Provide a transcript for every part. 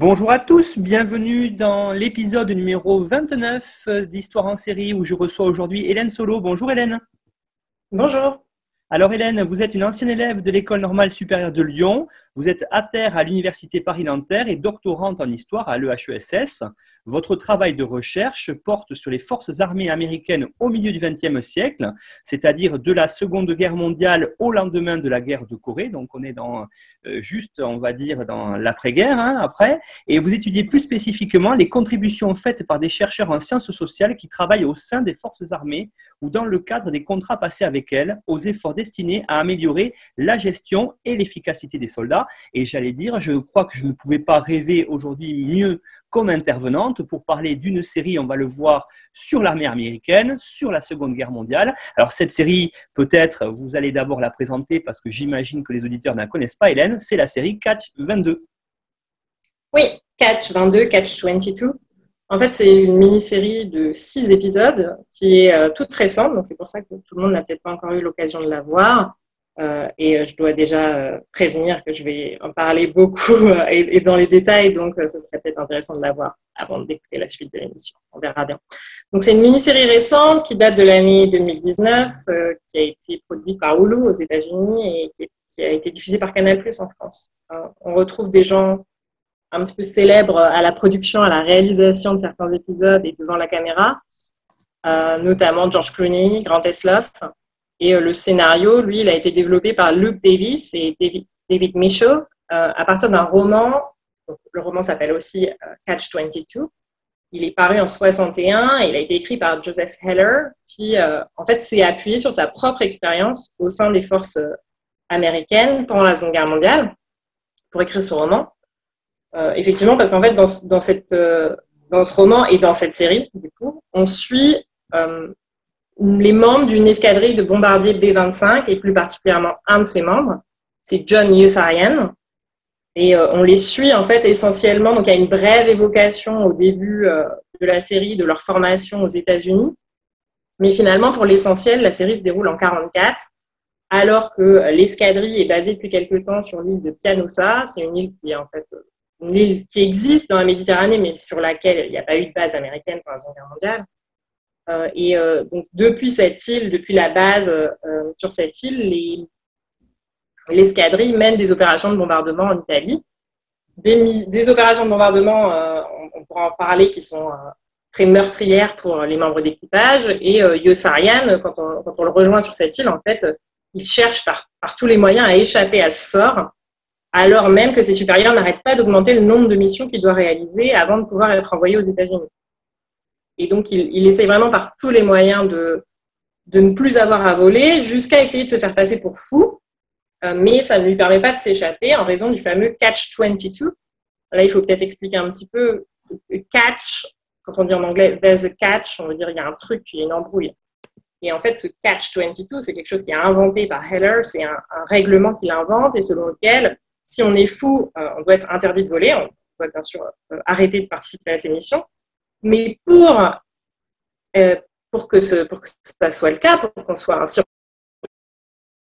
Bonjour à tous, bienvenue dans l'épisode numéro 29 d'Histoire en série où je reçois aujourd'hui Hélène Solo. Bonjour Hélène. Bonjour. Alors Hélène, vous êtes une ancienne élève de l'École normale supérieure de Lyon, vous êtes à terre à l'Université Paris-Nanterre et doctorante en histoire à l'EHESS. Votre travail de recherche porte sur les forces armées américaines au milieu du XXe siècle, c'est-à-dire de la Seconde Guerre mondiale au lendemain de la guerre de Corée. Donc on est dans euh, juste, on va dire, dans l'après-guerre hein, après. Et vous étudiez plus spécifiquement les contributions faites par des chercheurs en sciences sociales qui travaillent au sein des forces armées ou dans le cadre des contrats passés avec elles aux efforts destinés à améliorer la gestion et l'efficacité des soldats. Et j'allais dire, je crois que je ne pouvais pas rêver aujourd'hui mieux comme intervenante pour parler d'une série, on va le voir, sur l'armée américaine, sur la Seconde Guerre mondiale. Alors cette série, peut-être, vous allez d'abord la présenter parce que j'imagine que les auditeurs ne la connaissent pas, Hélène, c'est la série Catch 22. Oui, Catch 22, Catch 22. En fait, c'est une mini-série de six épisodes qui est euh, toute récente, donc c'est pour ça que tout le monde n'a peut-être pas encore eu l'occasion de la voir. Euh, et euh, je dois déjà euh, prévenir que je vais en parler beaucoup et, dans les détails, donc ce serait peut-être intéressant de la voir avant d'écouter la suite de l'émission. On verra bien. Donc c'est une mini-série récente qui date de l'année 2019, qui a été produite par Hulu aux États-Unis et qui, a été diffusée par Canal+ en France. on retrouve des gens un petit peu célèbres à la production, à la réalisation de certains épisodes et devant la caméra, notamment George Clooney, Grant Esloff, et euh, le scénario, lui, il a été développé par Luke Davis et David, David Michaud euh, à partir d'un roman. le roman s'appelle aussi euh, Catch 22. Il est paru en 61 et il a été écrit par Joseph Heller, qui en fait s'est appuyé sur sa propre expérience au sein des forces américaines pendant la Seconde Guerre mondiale pour écrire ce roman. effectivement, parce qu'en fait, dans, dans, ce roman et dans cette série, du coup, on suit les membres d'une escadrille de bombardiers B-25 et plus particulièrement un de ses membres, c'est John Yossarian. Et euh, on les suit en fait essentiellement. Donc il y a une brève évocation au début euh, de la série de leur formation aux États-Unis. Mais finalement, pour l'essentiel, la série se déroule en 44, alors que l'escadrille est basée depuis quelque temps sur l'île de Pianosa. C'est une île qui existe dans la Méditerranée, mais sur laquelle il n'y a pas eu de base américaine pendant la Seconde Guerre mondiale. Euh, et euh, donc depuis cette île, depuis la base euh, sur cette île, l'escadrille mène des opérations de bombardement en Italie. Des, opérations de bombardement, on, pourra en parler, qui sont très meurtrières pour les membres d'équipage. Et Yossarian, quand on, le rejoint sur cette île, en fait, il cherche par tous les moyens à échapper à ce sort, alors même que ses supérieurs n'arrêtent pas d'augmenter le nombre de missions qu'il doit réaliser avant de pouvoir être envoyé aux États-Unis. Et donc, il, il essaye vraiment par tous les moyens de, ne plus avoir à voler jusqu'à essayer de se faire passer pour fou. Euh, mais ça ne lui permet pas de s'échapper en raison du fameux catch 22. Là, il faut peut-être expliquer un petit peu catch. Quand on dit en anglais there's a catch, on veut dire il y a un truc, il y a une embrouille. Et en fait, ce catch 22, c'est quelque chose qui est inventé par Heller. C'est un, règlement qu'il invente et selon lequel, si on est fou, euh, on doit être interdit de voler. On doit bien sûr euh, arrêter de participer à ces missions. Mais pour, euh, pour, que ça soit le cas, pour qu'on soit un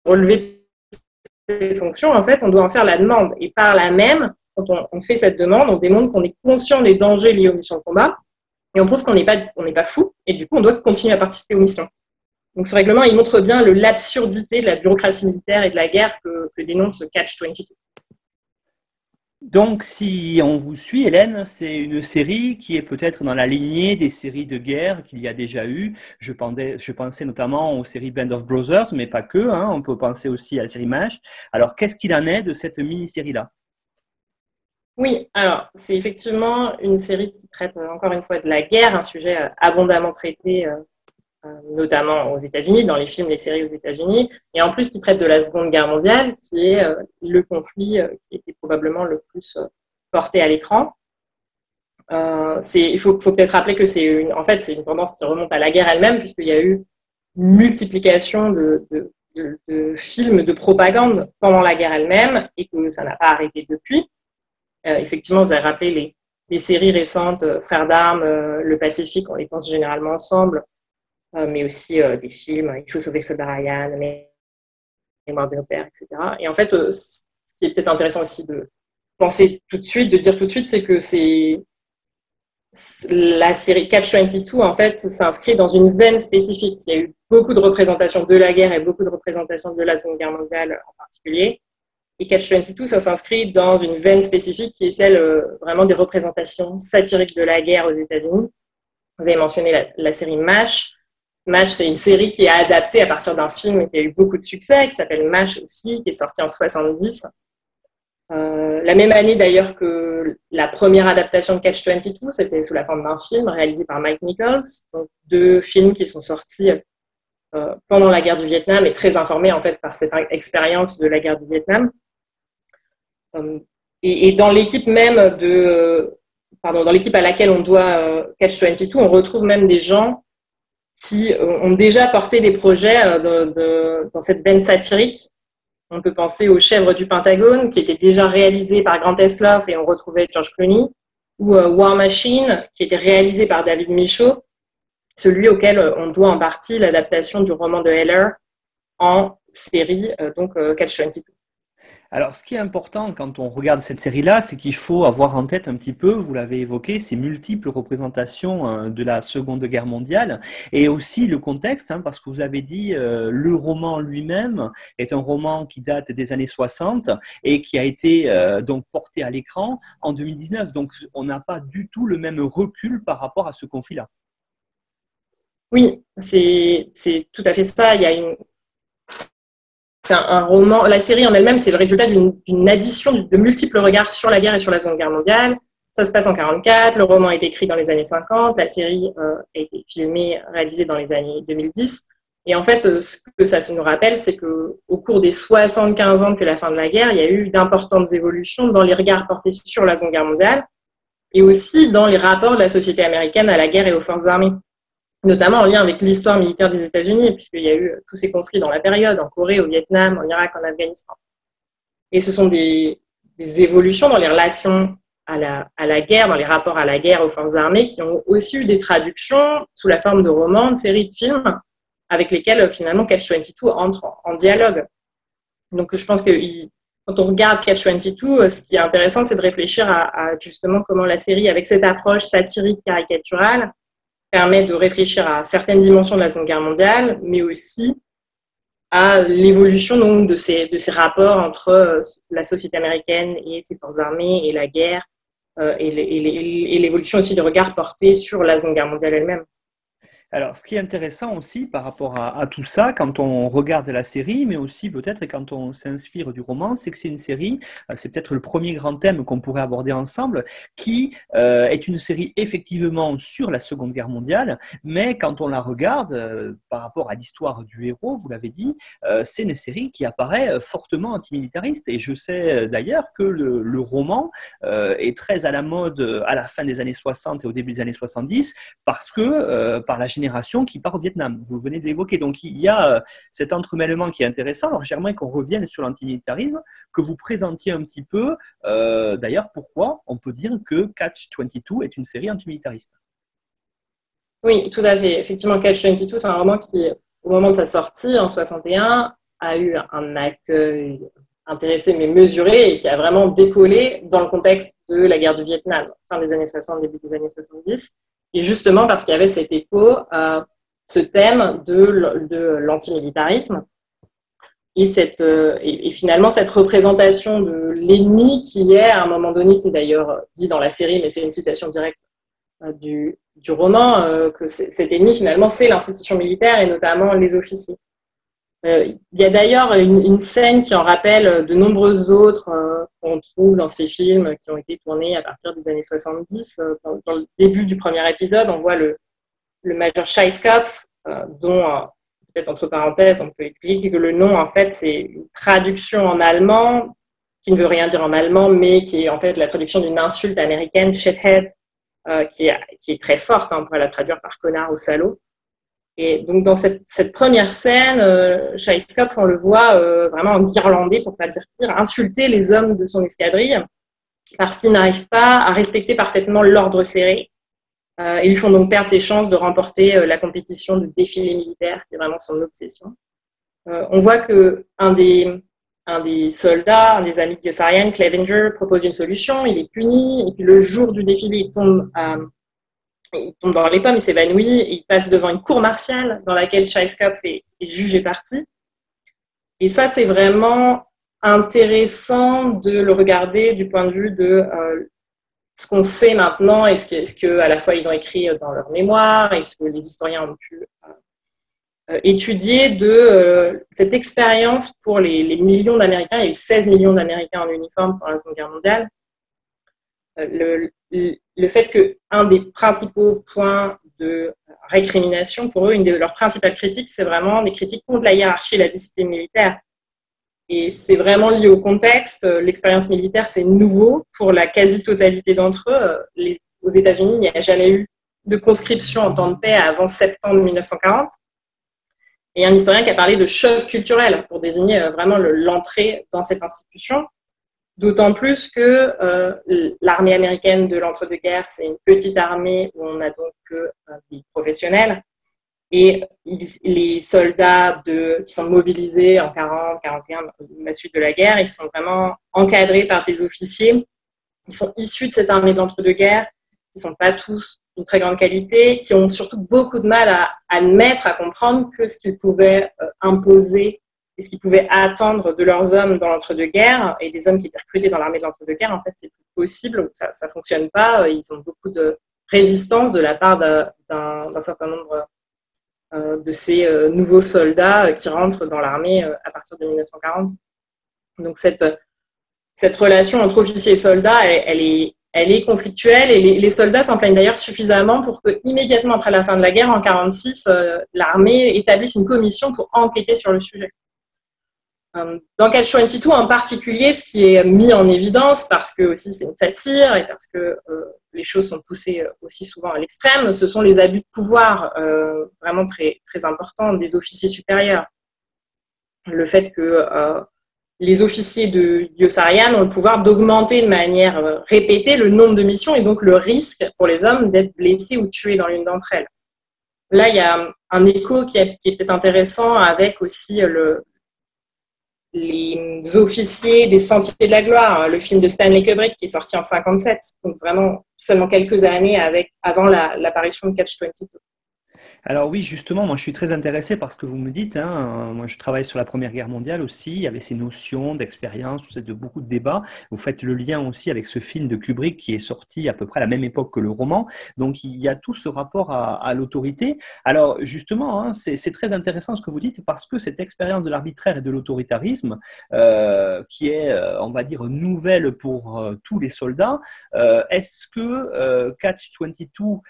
relevé ces fonctions, en fait, on doit en faire la demande. Et par là même, quand on, fait cette demande, on démontre qu'on est conscient des dangers liés aux missions de combat et on prouve qu'on n'est pas, fou et du coup, on doit continuer à participer aux missions. Donc, ce règlement, il montre bien l'absurdité de la bureaucratie militaire et de la guerre que, que dénonce Catch 22. Donc, si on vous suit, Hélène, c'est une série qui est peut-être dans la lignée des séries de guerre qu'il y a déjà eu. Je pensais, notamment aux séries Band of Brothers, mais pas que. Hein. on peut penser aussi à la série MASH. Alors, qu'est-ce qu'il en est de cette mini-série-là? Oui, alors, c'est effectivement une série qui traite encore une fois de la guerre, un sujet euh, abondamment traité euh, notamment aux États-Unis, dans les films, les séries aux États-Unis, et en plus qui traite de la Seconde Guerre mondiale, qui est le conflit qui était probablement le plus porté à l'écran. il faut, peut-être rappeler que c'est une, en fait, une tendance qui remonte à la guerre elle-même, puisqu'il y a eu une multiplication de, films de propagande pendant la guerre elle-même et que ça n'a pas arrêté depuis. Euh, effectivement, vous avez rappelé les, les séries récentes, euh, Frères d'armes, euh, Le Pacifique, on les pense généralement ensemble, mais aussi des films, Il faut sauver Soldat Ryan, Mémoire de nos pères, etc. Et en fait, ce qui est peut-être intéressant aussi de penser tout de suite, de dire tout de suite, c'est que c'est la série Catch 22, en fait, s'inscrit dans une veine spécifique. Il y a eu beaucoup de représentations de la guerre et beaucoup de représentations de la Seconde Guerre mondiale en particulier. Et Catch 22, ça s'inscrit dans une veine spécifique qui est celle euh, vraiment des représentations satiriques de la guerre aux États-Unis. Vous avez mentionné la, série MASH. MASH, c'est une série qui est adaptée à partir d'un film qui a eu beaucoup de succès, qui s'appelle MASH aussi, qui est sorti en 70. Euh, la même année d'ailleurs que la première adaptation de Catch 22, c'était sous la forme d'un film réalisé par Mike Nichols. Deux films qui sont sortis euh, pendant la guerre du Vietnam et très informés en fait par cette expérience de la guerre du Vietnam. Euh, et, et, dans l'équipe même de, pardon, dans l'équipe à laquelle on doit Catch 22, on retrouve même des gens qui ont déjà porté des projets de, dans cette veine satirique on peut penser aux Chèvres du Pentagone, qui était déjà réalisé par Grant Esloff et on retrouvait George Clooney, ou euh, War Machine, qui était réalisé par David Michaud, celui auquel euh, on doit en partie l'adaptation du roman de Heller en série, euh, donc Catch 22. Alors, ce qui est important quand on regarde cette série-là, c'est qu'il faut avoir en tête un petit peu, vous l'avez évoqué, ces multiples représentations euh, de la Seconde Guerre mondiale et aussi le contexte, hein, parce que vous avez dit euh, le roman lui-même est un roman qui date des années 60 et qui a été euh, donc porté à l'écran en 2019. Donc, on n'a pas du tout le même recul par rapport à ce conflit-là. Oui, c'est tout à fait ça. Il y a une, c'est un, roman. La série en elle-même, c'est le résultat d'une addition de multiples regards sur la guerre et sur la Seconde Guerre mondiale. Ça se passe en 44. Le roman été écrit dans les années 50. La série euh, a été filmée, réalisée dans les années 2010. Et en fait, euh, ce que ça nous rappelle, c'est que au cours des 75 ans depuis la fin de la guerre, il y a eu d'importantes évolutions dans les regards portés sur la Seconde Guerre mondiale et aussi dans les rapports de la société américaine à la guerre et aux forces armées notamment en lien avec l'histoire militaire des États-Unis, puisqu'il y a eu tous ces conflits dans la période, en Corée, au Vietnam, en Irak, en Afghanistan. Et ce sont des, évolutions dans les relations à la, à la, guerre, dans les rapports à la guerre aux forces armées, qui ont aussi eu des traductions sous la forme de romans, de séries de films, avec lesquels finalement Catch 22 entre en, dialogue. Donc je pense que quand on regarde Catch 22, ce qui est intéressant, c'est de réfléchir à, justement comment la série, avec cette approche satirique caricaturale, permet de réfléchir à certaines dimensions de la Seconde Guerre mondiale, mais aussi à l'évolution donc de ces, rapports entre euh, la société américaine et ses forces armées et la guerre, euh, et l'évolution aussi des regards portés sur la Seconde Guerre mondiale elle-même. Alors, ce qui est intéressant aussi par rapport à, tout ça, quand on regarde la série, mais aussi peut-être quand on s'inspire du roman, c'est que c'est une série, euh, c'est peut-être le premier grand thème qu'on pourrait aborder ensemble, qui euh, est une série effectivement sur la Seconde Guerre mondiale, mais quand on la regarde euh, par rapport à l'histoire du héros, vous l'avez dit, c'est une série qui apparaît fortement antimilitariste. Et je sais d'ailleurs que le, le roman est très à la mode à la fin des années 60 et au début des années 70, parce que par la génération qui part au Vietnam. Vous venez de l'évoquer. Donc il y a euh, cet entremêlement qui est intéressant. Alors j'aimerais qu'on revienne sur l'antimilitarisme, que vous présentiez un petit peu. Euh, d'ailleurs, pourquoi on peut dire que Catch 22 est une série antimilitariste? Oui, tout à fait. Effectivement, Catch 22, c'est un roman qui, au moment de sa sortie en 61, a eu un accueil intéressé mais mesuré et qui a vraiment décollé dans le contexte de la guerre du Vietnam, fin des années 60, début des années 70. Et justement parce qu'il y avait cet écho à ce thème de, l'antimilitarisme euh, et, finalement cette représentation de l'ennemi qui est, à un moment donné, c'est d'ailleurs dit dans la série, mais c'est une citation directe euh, du, du roman, euh, que cet ennemi finalement c'est l'institution militaire et notamment les officiers. Il y a d'ailleurs une, scène qui en rappelle de nombreuses autres qu'on trouve dans ces films qui ont été tournés à partir des années 70. Dans, le début du premier épisode, on voit le, le major Scheiskopf dont peut-être entre parenthèses, on peut expliquer que le nom, en fait, c'est une traduction en allemand qui ne veut rien dire en allemand, mais qui est en fait la traduction d'une insulte américaine, shithead, euh, qui, est, qui, est, très forte, hein, on pourrait la traduire par connard ou salaud. Et donc dans cette, cette première scène, euh, on le voit euh, vraiment en guirlandais, pour pas dire pire, insulter les hommes de son escadrille parce qu'ils n'arrivent pas à respecter parfaitement l'ordre serré euh, ils lui font donc perdre ses chances de remporter euh, la compétition de défilé militaire, qui est vraiment son obsession. Euh, on voit que un des, un des soldats, un des amis de Yossarian, Clevenger, propose une solution, il est puni, et puis le jour du défilé, il tombe, il tombe dans les pommes, il s'évanouit, et il passe devant une cour martiale dans laquelle Scheiskopf est, est juge et parti. Et ça, c'est vraiment intéressant de le regarder du point de vue de euh, ce qu'on sait maintenant, est-ce que, est que, à la fois ils ont écrit dans leur mémoire, est-ce que les historiens ont pu euh, euh, étudier de cette expérience pour les, millions d'Américains, il y a eu 16 millions d'Américains en uniforme pendant la Seconde Guerre mondiale, le, le, fait qu'un des principaux points de récrimination pour eux, une de leurs principales critiques, c'est vraiment des critiques contre la hiérarchie et la discipline militaire. Et c'est vraiment lié au contexte. L'expérience militaire, c'est nouveau pour la quasi-totalité d'entre eux. Les, aux États-Unis, il n'y a jamais eu de conscription en temps de paix avant septembre 1940. Et un historien qui a parlé de choc culturel pour désigner euh, vraiment l'entrée dans cette institution. D'autant plus que euh, l'armée américaine de l'entre-deux-guerres, c'est une petite armée où on a donc que euh, des professionnels et les soldats de, qui sont mobilisés en 40, 41, la suite de la guerre, ils sont vraiment encadrés par des officiers. Ils sont issus de cette armée d'entre-deux-guerres. Ils sont pas tous d'une très grande qualité, qui ont surtout beaucoup de mal à admettre, à comprendre que ce qu'ils pouvaient euh, imposer et ce qu'ils pouvaient attendre de leurs hommes dans l'entre-deux-guerres et des hommes qui étaient recrutés dans l'armée de l'entre-deux-guerres, en fait, c'est plus possible. Ça, ça fonctionne pas. Ils ont beaucoup de résistance de la part d'un certain nombre euh, de ces euh, nouveaux soldats euh, qui rentrent dans l'armée à partir de 1940. Donc cette, cette relation entre officiers et soldats, elle, est, elle est conflictuelle et les, soldats s'en plaignent d'ailleurs suffisamment pour que immédiatement après la fin de la guerre, en 1946, l'armée établisse une commission pour enquêter sur le sujet. Dans Catch 22 en particulier, ce qui est mis en évidence, parce que aussi c'est une satire et parce que les choses sont poussées euh, aussi souvent à l'extrême, ce sont les abus de pouvoir euh, vraiment très, très importants des officiers supérieurs. Le fait que euh, les officiers de Yossarian ont le pouvoir d'augmenter de manière répétée le nombre de missions et donc le risque pour les hommes d'être blessés ou tués dans l'une d'entre elles. Là, il y a un écho qui est peut-être intéressant avec aussi le, les officiers des Sentiers de la Gloire, hein, le film de Stanley Kubrick qui est sorti en 57, donc vraiment seulement quelques années avec, avant l'apparition de Catch 22. Alors oui, justement, moi je suis très intéressé par ce que vous me dites. Hein. Moi je travaille sur la Première Guerre mondiale aussi, avait ces notions d'expérience, vous êtes de beaucoup de débats. Vous faites le lien aussi avec ce film de Kubrick qui est sorti à peu près à la même époque que le roman. Donc il y a tout ce rapport à, l'autorité. Alors justement, hein, c'est très intéressant ce que vous dites parce que cette expérience de l'arbitraire et de l'autoritarisme, euh, qui est, euh, on va dire, nouvelle pour euh, tous les soldats, est-ce que Catch 22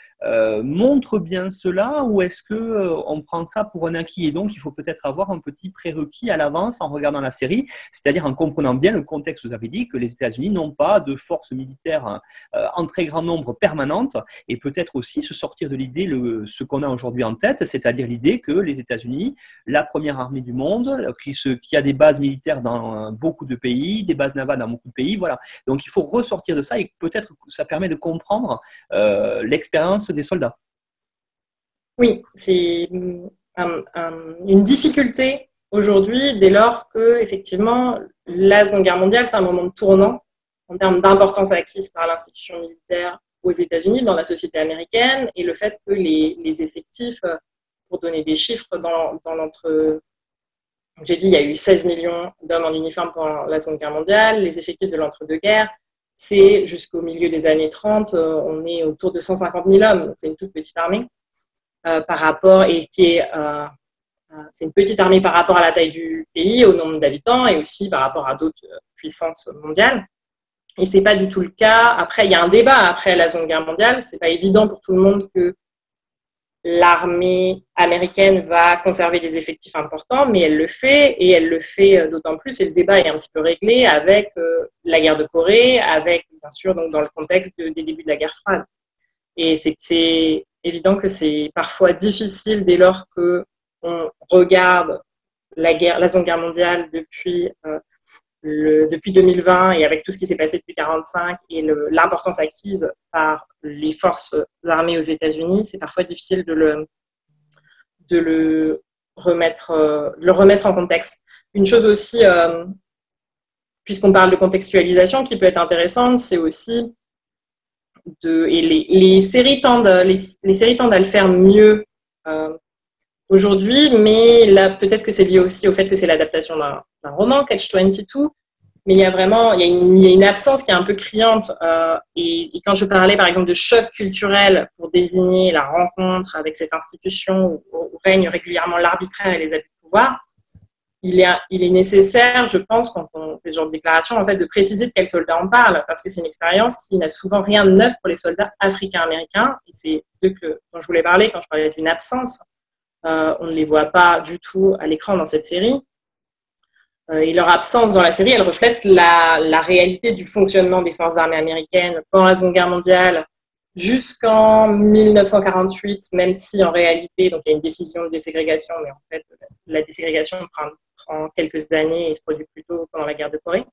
montre bien cela ou est-ce que euh, on prend ça pour un acquis? Et donc, il faut peut-être avoir un petit prérequis à l'avance en regardant la série, c'est-à-dire en comprenant bien le contexte. Vous avez dit que les États-Unis n'ont pas de forces militaires euh, en très grand nombre permanentes, et peut-être aussi se sortir de l'idée, ce qu'on a aujourd'hui en tête, c'est-à-dire l'idée que les États-Unis, la première armée du monde, qui, a des bases militaires dans beaucoup de pays, des bases navales dans beaucoup de pays, voilà. Donc, il faut ressortir de ça, et peut-être ça permet de comprendre euh, l'expérience des soldats. Oui, c'est une difficulté aujourd'hui dès lors que, effectivement, la Seconde Guerre mondiale, c'est un moment de tournant en termes d'importance acquise par l'institution militaire aux États-Unis, dans la société américaine, et le fait que les, effectifs, euh, pour donner des chiffres, dans, dans l'entre. J'ai dit, il y a eu 16 millions d'hommes en uniforme pendant la Seconde Guerre mondiale. Les effectifs de l'entre-deux-guerres, c'est jusqu'au milieu des années 30, euh, on est autour de 150 000 hommes. C'est une toute petite armée. Euh, par rapport et qui est euh, c'est une petite armée par rapport à la taille du pays, au nombre d'habitants et aussi par rapport à d'autres puissances mondiales. Et c'est pas du tout le cas. Après, il y a un débat après la Seconde Guerre mondiale. C'est pas évident pour tout le monde que l'armée américaine va conserver des effectifs importants, mais elle le fait, et elle le fait euh, d'autant plus, et le débat est un petit peu réglé avec euh, la guerre de Corée, avec, bien sûr, donc, dans le contexte des débuts de la guerre froide. Et c'est évident que c'est parfois difficile dès lors que on regarde la, guerre, la Guerre mondiale depuis euh, depuis 2020 et avec tout ce qui s'est passé depuis 1945 et l'importance acquise par les forces armées aux États-Unis, c'est parfois difficile de le, euh, remettre en contexte. Une chose aussi, euh, puisqu'on parle de contextualisation, qui peut être intéressante, c'est aussi de, et les, séries tendent, les, les, séries tendent à le faire mieux euh, aujourd'hui, mais là, peut-être que c'est lié aussi au fait que c'est l'adaptation d'un roman, Catch 22, mais il y a vraiment il y a une, absence qui est un peu criante. Euh, et, quand je parlais, par exemple, de choc culturel pour désigner la rencontre avec cette institution où, règne régulièrement l'arbitraire et les abus de pouvoir, il est, nécessaire, je pense, quand on fait ce genre de déclaration, en fait, de préciser de quels soldats on parle, parce que c'est une expérience qui n'a souvent rien de neuf pour les soldats africains-américains. Et c'est eux que, dont je voulais parler quand je parlais d'une absence. Euh, on ne les voit pas du tout à l'écran dans cette série. Euh, et leur absence dans la série, elle reflète la, réalité du fonctionnement des forces armées américaines pendant la Seconde Guerre mondiale jusqu'en 1948, même si en réalité, il y a une décision de déségrégation, mais en fait, la déségrégation prend, quelques années et se produit plutôt pendant la guerre de Corée.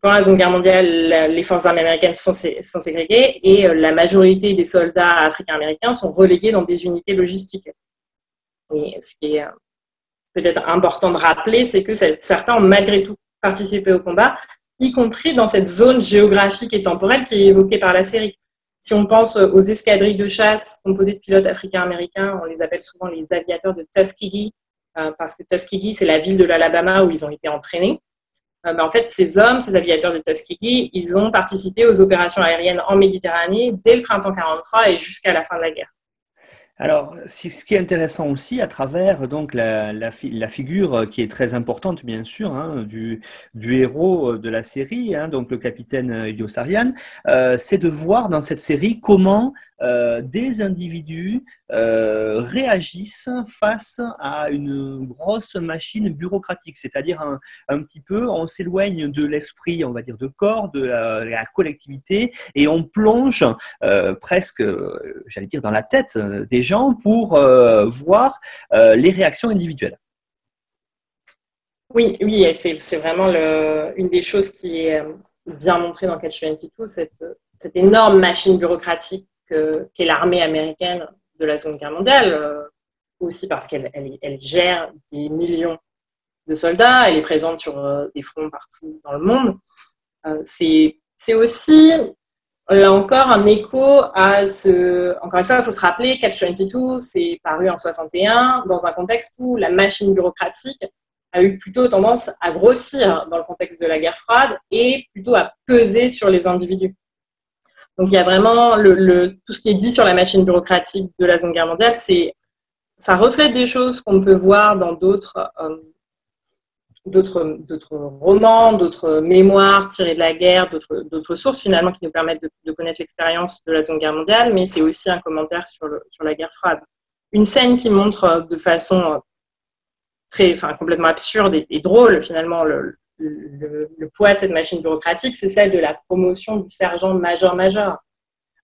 pendant la Seconde Guerre mondiale, les forces armées américaines sont, sont ségrégées et euh, la majorité des soldats africains-américains sont relégués dans des unités logistiques. Ce qui est euh, peut-être important de rappeler, c'est que certains ont malgré tout participé au combat, y compris dans cette zone géographique et temporelle qui est évoquée par la série. Si on pense aux escadrilles de chasse composées de pilotes africains-américains, on les appelle souvent les aviateurs de Tuskegee, euh, parce que Tuskegee, c'est la ville de l'Alabama où ils ont été entraînés. Euh, en fait, ces hommes, ces aviateurs de Tuskegee, ils ont participé aux opérations aériennes en Méditerranée dès le printemps 43 et jusqu'à la fin de la guerre. Alors, ce qui est intéressant aussi à travers donc la, figure qui est très importante bien sûr hein, du, héros de la série, hein, donc le capitaine euh, c'est de voir dans cette série comment euh, des individus euh, réagissent face à une grosse machine bureaucratique, c'est-à-dire un, petit peu, on s'éloigne de l'esprit, on va dire, de corps, de la, collectivité, et on plonge euh, presque, j'allais dire, dans la tête des gens pour voir les réactions individuelles. Oui, oui, c'est vraiment une des choses qui est bien montrée dans Catch 22, cette, cette énorme machine bureaucratique qu'est l'armée américaine de la Seconde Guerre mondiale, euh, aussi parce qu'elle elle, gère des millions de soldats, elle est présente sur euh, des fronts partout dans le monde. Euh, c'est aussi, là encore, un écho à ce... Encore une fois, il faut se rappeler, Catch 22, c'est paru en 61, dans un contexte où la machine bureaucratique a eu plutôt tendance à grossir dans le contexte de la guerre froide et plutôt à peser sur les individus. Donc il y a vraiment tout ce qui est dit sur la machine bureaucratique de la Seconde Guerre mondiale, c'est ça reflète des choses qu'on peut voir dans d'autres euh, romans, d'autres mémoires tirées de la guerre, d'autres sources finalement qui nous permettent de, connaître l'expérience de la Seconde Guerre mondiale, mais c'est aussi un commentaire sur la guerre froide. Une scène qui montre de façon euh, très, enfin complètement absurde et, et drôle finalement le, le, poids de cette machine bureaucratique, c'est celle de la promotion du sergent major-major.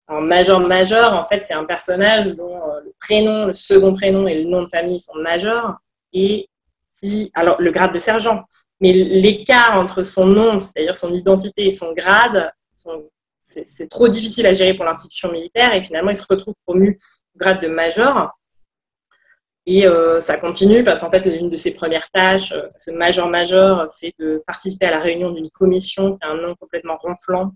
Alors, major-major, en fait, c'est un personnage dont euh, le prénom, le second prénom et le nom de famille sont major, et qui, alors, le grade de sergent. Mais l'écart entre son nom, c'est-à-dire son identité et son grade, c'est trop difficile à gérer pour l'institution militaire, et finalement, il se retrouve promu au grade de major. Et euh, ça continue parce qu'en fait, l'une de ses premières tâches, euh, ce major-major, c'est de participer à la réunion d'une commission qui a un nom complètement ronflant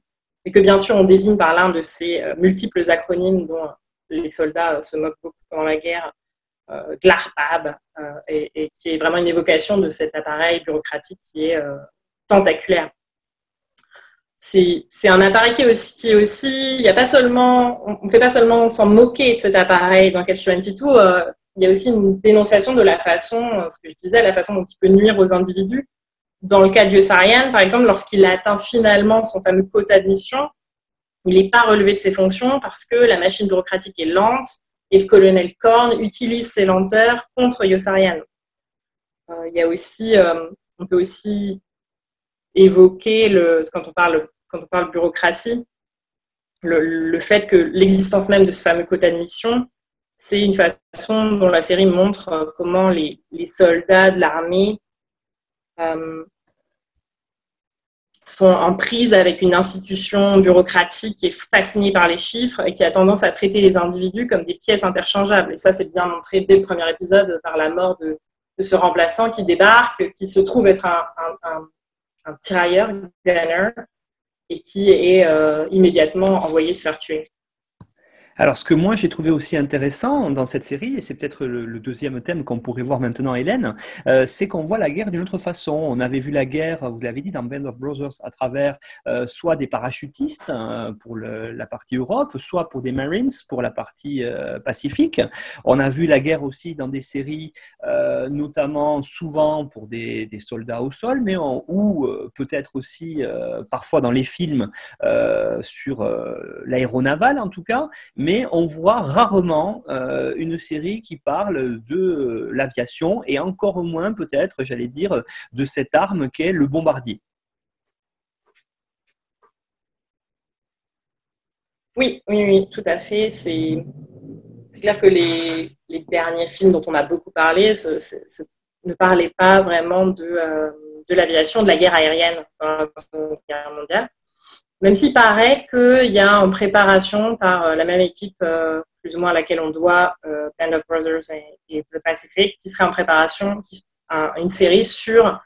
et que bien sûr on désigne par l'un de ces euh, multiples acronymes dont les soldats se moquent beaucoup pendant la guerre, GLARPAB, et, qui est vraiment une évocation de cet appareil bureaucratique qui est tentaculaire. C'est un appareil qui est aussi, il a pas seulement, on ne fait pas seulement s'en moquer de cet appareil dans Catch 22, il y a aussi une dénonciation de la façon, euh, ce que je disais, la façon dont il peut nuire aux individus. Dans le cas de Yossarian, par exemple, lorsqu'il atteint finalement son fameux quota d'admission, il n'est pas relevé de ses fonctions parce que la machine bureaucratique est lente et le colonel Korn utilise ses lenteurs contre Yossarian. Euh, il y a aussi, euh, on peut aussi évoquer le, quand on parle quand on parle bureaucratie, le, fait que l'existence même de ce fameux quota de mission, c'est une façon dont la série montre euh, comment les, soldats de l'armée sont en prise avec une institution bureaucratique qui est fascinée par les chiffres et qui a tendance à traiter les individus comme des pièces interchangeables. Et ça, c'est bien montré dès le premier épisode par la mort de, ce remplaçant qui débarque, qui se trouve être un, tirailleur, gunner, et qui est euh, immédiatement envoyé se faire tuer. Alors, ce que moi j'ai trouvé aussi intéressant dans cette série, et c'est peut-être le, deuxième thème qu'on pourrait voir maintenant, Hélène, euh, c'est qu'on voit la guerre d'une autre façon. On avait vu la guerre, vous l'avez dit, dans Band of Brothers, à travers euh, soit des parachutistes hein, pour la partie Europe, soit pour des Marines pour la partie euh, Pacifique. On a vu la guerre aussi dans des séries, notamment souvent pour des, soldats au sol, mais ou peut-être aussi parfois dans les films sur l'aéronaval en tout cas. Mais mais on voit rarement euh, une série qui parle de euh, l'aviation et encore moins peut-être, j'allais dire, de cette arme qu'est le bombardier. Oui, oui, tout à fait. C'est clair que les, derniers films dont on a beaucoup parlé ne parlaient pas vraiment de, euh, de l'aviation, de la guerre aérienne dans la Guerre mondiale. Même s'il paraît qu'il y a en préparation par euh, la même équipe, euh, plus ou moins à laquelle on doit euh, Band of Brothers et, The Pacific, qui serait en préparation une série sur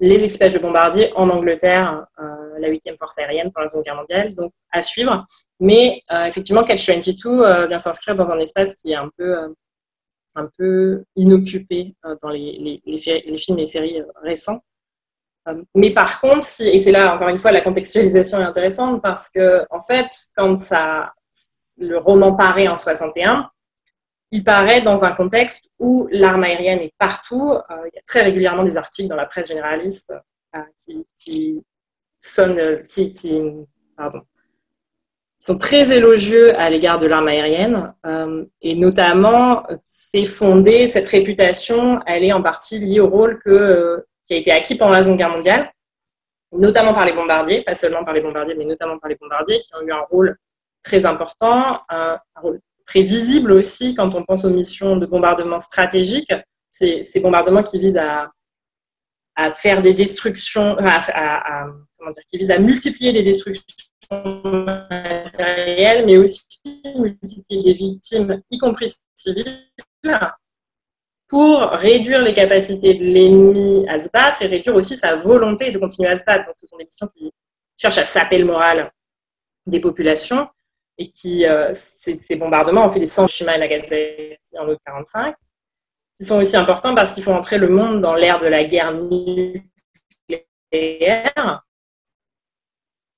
les équipages de bombardiers en Angleterre, la 8e force aérienne pour la Seconde Guerre mondiale, donc à suivre. Mais effectivement, Catch 22 vient s'inscrire dans un espace qui est un peu, un peu inoccupé dans les, les, les, films et les séries récents. Euh, mais par contre, et c'est là encore une fois la contextualisation est intéressante parce que en fait, quand le roman paraît en 61, il paraît dans un contexte où l'arme aérienne est partout. Euh, il y a très régulièrement des articles dans la presse généraliste euh, qui, sont très élogieux à l'égard de l'arme aérienne et notamment c'est fondé cette réputation elle est en partie liée au rôle que qui a été acquis pendant la Seconde Guerre mondiale, notamment par les bombardiers, pas seulement par les bombardiers, mais notamment par les bombardiers, qui ont eu un rôle très important, un, rôle très visible aussi quand on pense aux missions de bombardement stratégique. Ces, ces bombardements qui visent à, faire des destructions, qui visent à multiplier des destructions matérielles, mais aussi multiplier des victimes, y compris civiles, pour réduire les capacités de l'ennemi à se battre et réduire aussi sa volonté de continuer à se battre. Donc, ce sont des missions qui cherchent à saper le moral des populations et qui, euh, ces, bombardements ont fait des 100 Hiroshima et Nagasaki en 1945, qui sont aussi importants parce qu'ils font entrer le monde dans l'ère de la guerre nucléaire.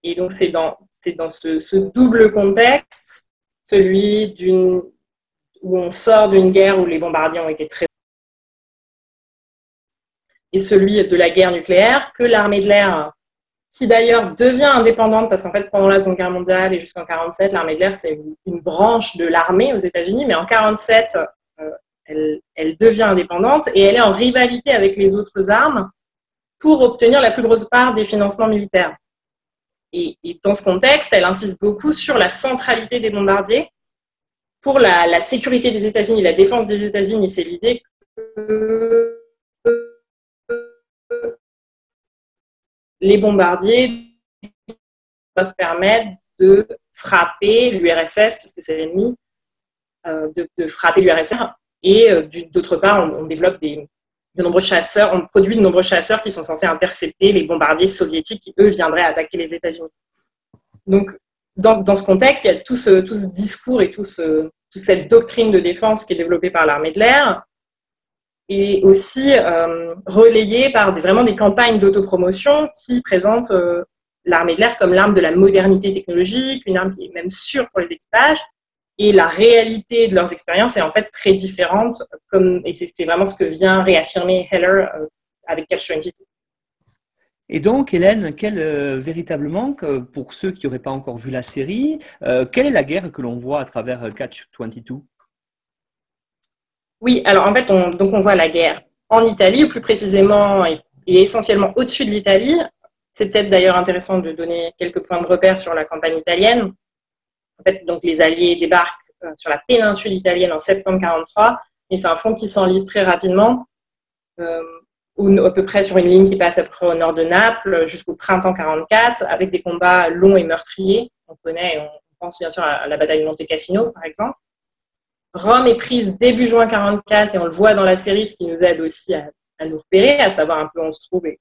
Et donc, c'est dans, dans ce, ce double contexte, celui d'une où on sort d'une guerre où les bombardiers ont été très et celui de la guerre nucléaire, que l'armée de l'air, qui d'ailleurs devient indépendante, parce qu'en fait, pendant la Seconde Guerre mondiale et jusqu'en 1947, l'armée de l'air, c'est une branche de l'armée aux États-Unis, mais en 1947, euh, elle, devient indépendante et elle est en rivalité avec les autres armes pour obtenir la plus grosse part des financements militaires. Et, et dans ce contexte, elle insiste beaucoup sur la centralité des bombardiers pour la, la sécurité des États-Unis, la défense des États-Unis. C'est l'idée que les bombardiers peuvent permettre de frapper l'URSS, puisque c'est l'ennemi, euh, de, frapper l'URSS. Et euh, d'autre part, on, développe de nombreux chasseurs, on produit de nombreux chasseurs qui sont censés intercepter les bombardiers soviétiques qui, eux, viendraient attaquer les États-Unis. Donc, dans, ce contexte, il y a tout ce, discours et toute cette doctrine de défense qui est développée par l'armée de l'air, et aussi euh, relayé par vraiment des campagnes d'autopromotion qui présentent euh, l'armée de l'air comme l'arme de la modernité technologique, une arme qui est même sûre pour les équipages. Et la réalité de leurs expériences est en fait très différente, comme, et c'est vraiment ce que vient réaffirmer Heller euh, avec Catch 22. Et donc, Hélène, quelle, véritablement, pour ceux qui n'auraient pas encore vu la série, quelle est la guerre que l'on voit à travers Catch 22 Oui, alors en fait, on, donc on voit la guerre en Italie, plus précisément et, essentiellement au-dessus de l'Italie. C'est peut-être d'ailleurs intéressant de donner quelques points de repère sur la campagne italienne. En fait, donc les Alliés débarquent euh, sur la péninsule italienne en septembre 43, et c'est un front qui s'enlise très rapidement, euh, à peu près sur une ligne qui passe à peu près au nord de Naples jusqu'au printemps 44, avec des combats longs et meurtriers. On connaît, on pense bien sûr à la bataille de Monte Cassino, par exemple. Rome est prise début juin 44 et on le voit dans la série, ce qui nous aide aussi à, nous repérer, à savoir un peu où on se trouve et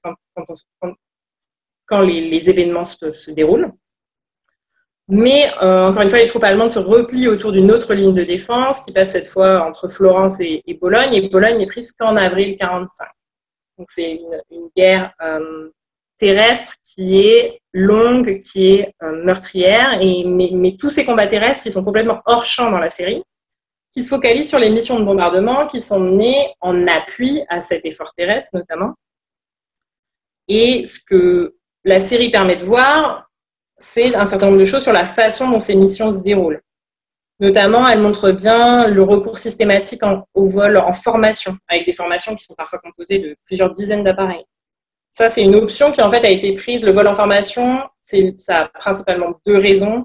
quand, les, événements se, déroulent. Mais euh, encore une fois, les troupes allemandes se replient autour d'une autre ligne de défense qui passe cette fois entre Florence et, Bologne. Et Bologne n'est prise qu'en avril 45. Donc c'est une, guerre euh, terrestre qui est longue, qui est euh, meurtrière. Et, mais, mais, tous ces combats terrestres, ils sont complètement hors champ dans la série qui se focalisent sur les missions de bombardement qui sont menées en appui à cet effort terrestre notamment. Et ce que la série permet de voir, c'est un certain nombre de choses sur la façon dont ces missions se déroulent. Notamment, elle montre bien le recours systématique au vol en formation, avec des formations qui sont parfois composées de plusieurs dizaines d'appareils. Ça, c'est une option qui en fait a été prise. Le vol en formation, ça a principalement deux raisons.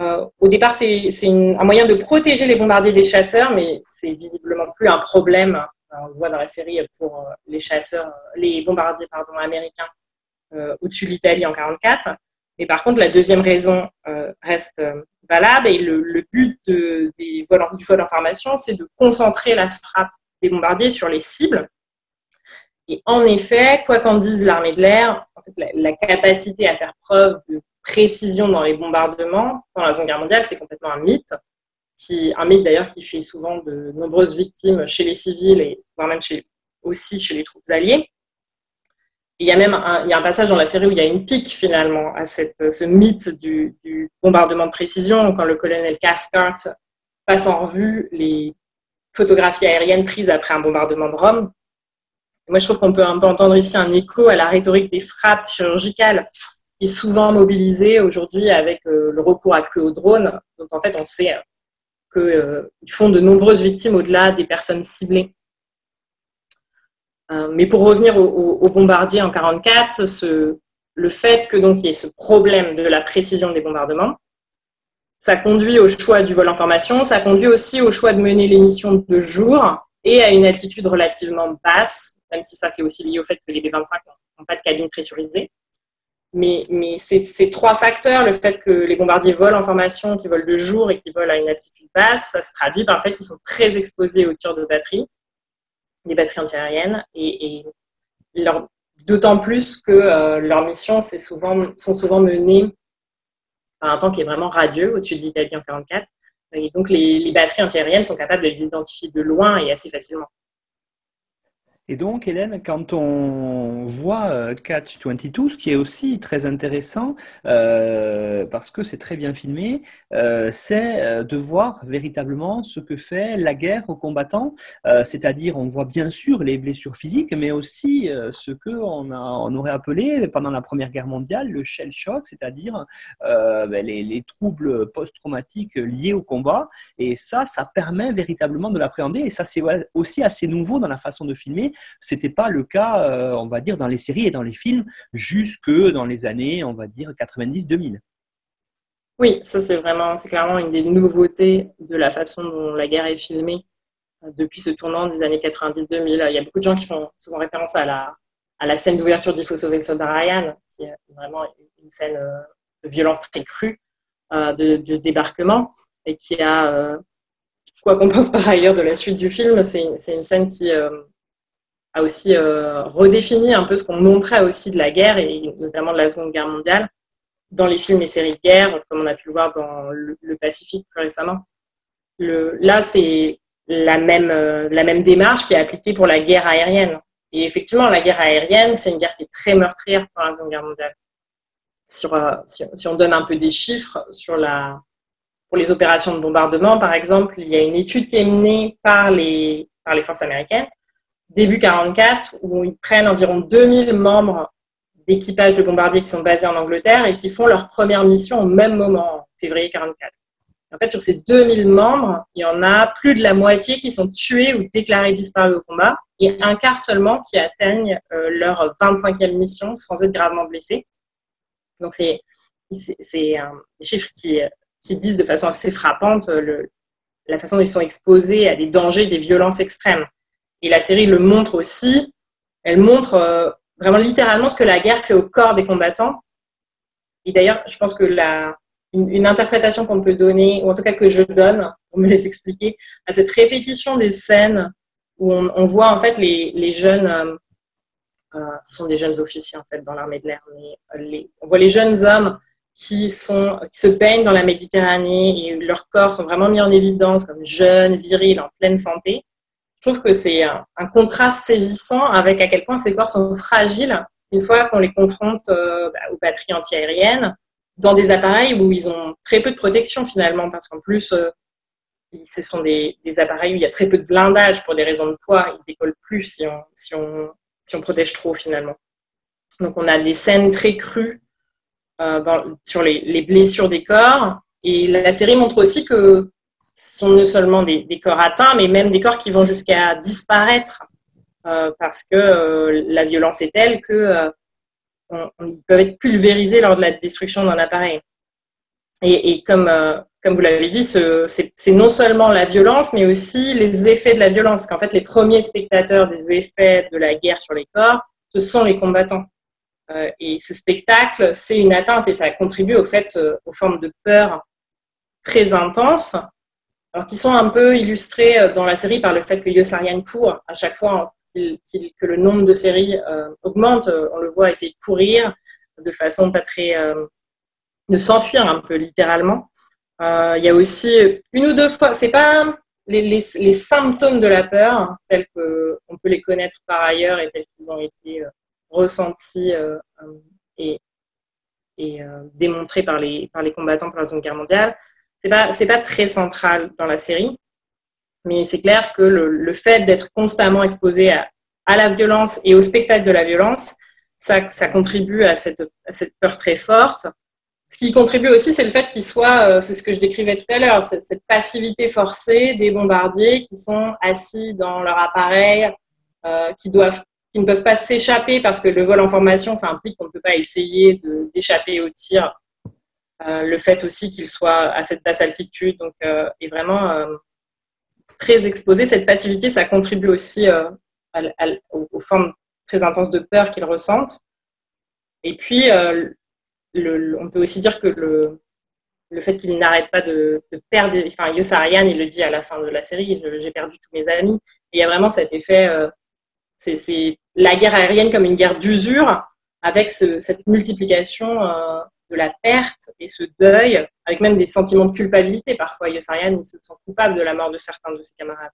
Euh, au départ, c'est un moyen de protéger les bombardiers des chasseurs, mais c'est visiblement plus un problème. Euh, on le voit dans la série pour euh, les chasseurs, les bombardiers américains au-dessus de l'Italie en 44. Mais par contre, la deuxième raison reste valable et le, but du vol en formation, c'est de concentrer la frappe des bombardiers sur les cibles. Et en effet, quoi qu'en dise l'armée de l'air, en fait, la, capacité à faire preuve de précision dans les bombardements pendant la Seconde Guerre mondiale, c'est complètement un mythe. Qui, un mythe d'ailleurs qui fait souvent de nombreuses victimes chez les civils et voire même chez, aussi chez les troupes alliées. il y a même un, il y a un passage dans la série où il y a une pique finalement à cette, ce mythe du, bombardement de précision quand le colonel Cathcart passe en revue les photographies aériennes prises après un bombardement de Rome. moi, je trouve qu'on peut un peu entendre ici un écho à la rhétorique des frappes chirurgicales souvent mobilisé aujourd'hui avec euh, le recours accru aux drones. Donc en fait, on sait qu'ils euh, font de nombreuses victimes au-delà des personnes ciblées. Euh, mais pour revenir aux bombardiers en 44, ce, le fait que donc y ait ce problème de la précision des bombardements, ça conduit au choix du vol en formation, ça conduit aussi au choix de mener les missions de jour et à une altitude relativement basse, même si ça c'est aussi lié au fait que les B-25 n'ont pas de cabine pressurisée. Mais, mais ces, trois facteurs, le fait que les bombardiers volent en formation, qu'ils volent de jour et qu'ils volent à une altitude basse, ça se traduit par le fait qu'ils sont très exposés aux tirs de batterie, des batteries antiaériennes, et, d'autant plus que euh, leurs missions sont souvent menées par un temps qui est vraiment radieux au-dessus de l'Italie en 44. Et donc les batteries antiaériennes sont capables de les identifier de loin et assez facilement. Et donc, Hélène, quand on voit euh, Catch 22, ce qui est aussi très intéressant, euh, parce que c'est très bien filmé, euh, c'est de voir véritablement ce que fait la guerre aux combattants. C'est-à-dire, on voit bien sûr les blessures physiques, mais aussi ce qu'on on aurait appelé pendant la Première Guerre mondiale le shell shock, c'est-à-dire ben, les, troubles post-traumatiques liés au combat. Et ça, ça permet véritablement de l'appréhender. Et ça, c'est aussi assez nouveau dans la façon de filmer c'était pas le cas, euh, on va dire, dans les séries et dans les films jusque dans les années, on va dire, 90-2000. Oui, ça c'est vraiment, c'est clairement une des nouveautés de la façon dont la guerre est filmée euh, depuis ce tournant des années 90-2000. Il y a beaucoup de gens qui font souvent référence à la, à la scène d'ouverture d'Il faut sauver le soldat Ryan, qui est vraiment une scène euh, de violence très crue, de, débarquement, et qui a, quoi qu'on pense par ailleurs de la suite du film, c'est une scène qui, a aussi euh, redéfini un peu ce qu'on montrait aussi de la guerre et notamment de la Seconde Guerre mondiale dans les films et séries de guerre, comme on a pu le voir dans le, Pacifique plus récemment. Là, c'est la même, euh, la même démarche qui est appliquée pour la guerre aérienne. Et effectivement, la guerre aérienne, c'est une guerre qui est très meurtrière pour la Seconde Guerre mondiale. Euh, si, on donne un peu des chiffres sur pour les opérations de bombardement, par exemple, il y a une étude qui est menée par les forces américaines début 44, où ils prennent environ 2000 membres d'équipage de bombardiers qui sont basés en Angleterre et qui font leur première mission au même moment, en février 44. En fait, sur ces 2000 membres, il y en a plus de la moitié qui sont tués ou déclarés disparus au combat et un quart seulement qui atteignent euh, leur 25e mission sans être gravement blessés. Donc, c'est des chiffres qui, qui, disent de façon assez frappante la façon dont ils sont exposés à des dangers, des violences extrêmes. Et la série le montre aussi. Elle montre euh, vraiment littéralement ce que la guerre fait au corps des combattants. Et d'ailleurs, je pense que la, une, interprétation qu'on peut donner, ou en tout cas que je donne, pour me les expliquer, à cette répétition des scènes où on, voit en fait les, jeunes, euh, euh, ce sont des jeunes officiers en fait dans l'armée de l'air, mais on voit les jeunes hommes qui, sont, qui se baignent dans la Méditerranée et leurs corps sont vraiment mis en évidence comme jeunes, virils, en pleine santé. Je trouve que c'est un, contraste saisissant avec à quel point ces corps sont fragiles une fois qu'on les confronte euh, bah, aux batteries antiaériennes dans des appareils où ils ont très peu de protection finalement parce qu'en plus euh, ce sont des, appareils où il y a très peu de blindage pour des raisons de poids, ils décollent plus si on, si on, si on protège trop finalement. Donc on a des scènes très crues euh, sur les, blessures des corps. Et la série montre aussi que sont non seulement des, corps atteints, mais même des corps qui vont jusqu'à disparaître euh, parce que euh, la violence est telle que ils peuvent être pulvérisés lors de la destruction d'un appareil. Et, comme, comme vous l'avez dit, c'est non seulement la violence, mais aussi les effets de la violence. Qu'en fait, les premiers spectateurs des effets de la guerre sur les corps, ce sont les combattants. Euh, et ce spectacle, c'est une atteinte et ça contribue au fait, euh, aux formes de peur très intenses, qui sont un peu illustrées euh, dans la série par le fait que Yossarian court à chaque fois que le nombre de séries augmente. On le voit essayer de courir de façon pas très. de s'enfuir un peu littéralement. Il y a aussi une ou deux fois, c'est pas les, les, symptômes de la peur tels qu'on peut les connaître par ailleurs et tels qu'ils ont été ressenti euh, euh, et, et euh, démontré par les, par les combattants pour la Seconde Guerre mondiale. C'est pas, c'est pas très central dans la série, mais c'est clair que le, fait d'être constamment exposé à, à, la violence et au spectacle de la violence, ça, ça contribue à cette, cette peur très forte. Ce qui contribue aussi, c'est le fait qu'il soit, c'est ce que je décrivais tout à l'heure, cette, cette, passivité forcée des bombardiers qui sont assis dans leur appareil, euh, qui doivent qui ne peuvent pas s'échapper parce que le vol en formation, ça implique qu'on ne peut pas essayer d'échapper au tir. Euh, le fait aussi qu'il soit à cette basse altitude donc, euh, est vraiment euh, très exposé. Cette passivité, ça contribue aussi aux, formes très intenses de peur qu'ils ressentent. Et puis, on peut aussi dire que le, fait qu'il n'arrête pas de, perdre, enfin, Yossarian, il le dit à la fin de la série, j'ai perdu tous mes amis. Il y a vraiment cet effet c'est la guerre aérienne comme une guerre d'usure, avec cette multiplication de la perte et ce deuil, avec même des sentiments de culpabilité. Parfois, Yossarian il se sent coupable de la mort de certains de ses camarades.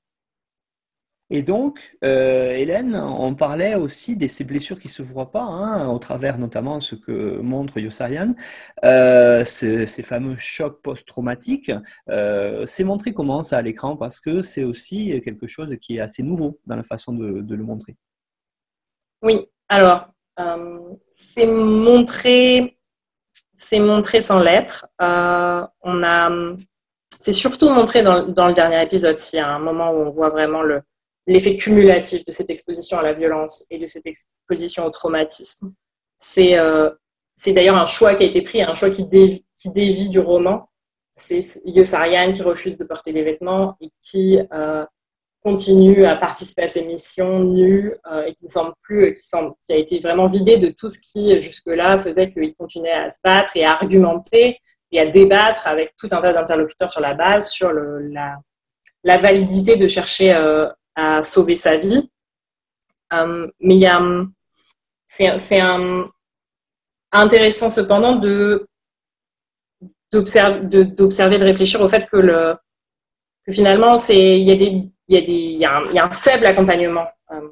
Et donc, euh, Hélène, on parlait aussi de ces blessures qui ne se voient pas, hein, au travers notamment ce que montre Yossarian, euh, ces, fameux chocs post-traumatiques. Euh, c'est montré comment ça à l'écran Parce que c'est aussi quelque chose qui est assez nouveau dans la façon de, le montrer. Oui, alors, c'est montré, c'est montré sans lettres. on a, c'est surtout montré dans, dans, le dernier épisode, s'il y a un moment où on voit vraiment le, l'effet cumulatif de cette exposition à la violence et de cette exposition au traumatisme. C'est euh, d'ailleurs un choix qui a été pris, un choix qui dévie du roman. C'est Yossarian qui refuse de porter des vêtements et qui euh, continue à participer à ses missions nues euh, et qui ne semble plus, qui, a été vraiment vidé de tout ce qui jusque-là faisait qu'il continuait à se battre et à argumenter et à débattre avec tout un tas d'interlocuteurs sur la base, sur la, la validité de chercher euh, à sauver sa vie. Euh, mais il y a, c'est intéressant cependant de d'observer, de, de réfléchir au fait que, le, que finalement, il y a des, il y a un, faible accompagnement euh,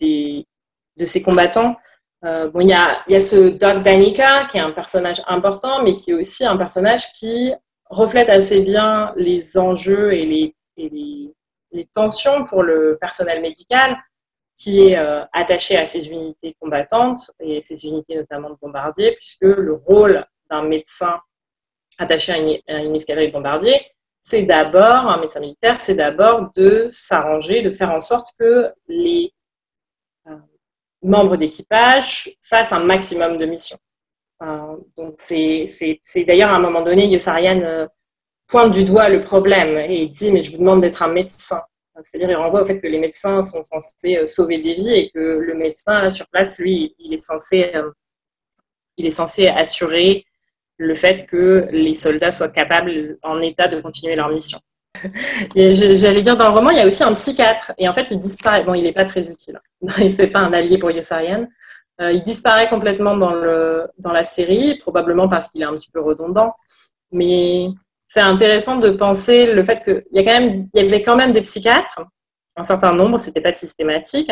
de ces combattants. Euh, bon, il y a, ce Doc Danica qui est un personnage important, mais qui est aussi un personnage qui reflète assez bien les enjeux et les, tensions pour le personnel médical qui est euh, attaché à ces unités combattantes et ces unités notamment de bombardiers, puisque le rôle d'un médecin attaché à une, escadrille de bombardiers, c'est d'abord, un médecin militaire, c'est d'abord de s'arranger, de faire en sorte que les euh, membres d'équipage fassent un maximum de missions. Euh, donc c'est d'ailleurs à un moment donné, Yossarian euh, pointe du doigt le problème et dit mais je vous demande d'être un médecin. C'est-à-dire, il renvoie au fait que les médecins sont censés sauver des vies et que le médecin, là, sur place, lui, il est censé, il est censé assurer le fait que les soldats soient capables, en état de continuer leur mission. J'allais dire, dans le roman, il y a aussi un psychiatre. Et en fait, il disparaît. Bon, il n'est pas très utile. C'est pas un allié pour Yossarian. Euh, il disparaît complètement dans, le, dans la série, probablement parce qu'il est un petit peu redondant. Mais c'est intéressant de penser le fait qu'il y, y avait quand même des psychiatres, un certain nombre, c'était pas systématique.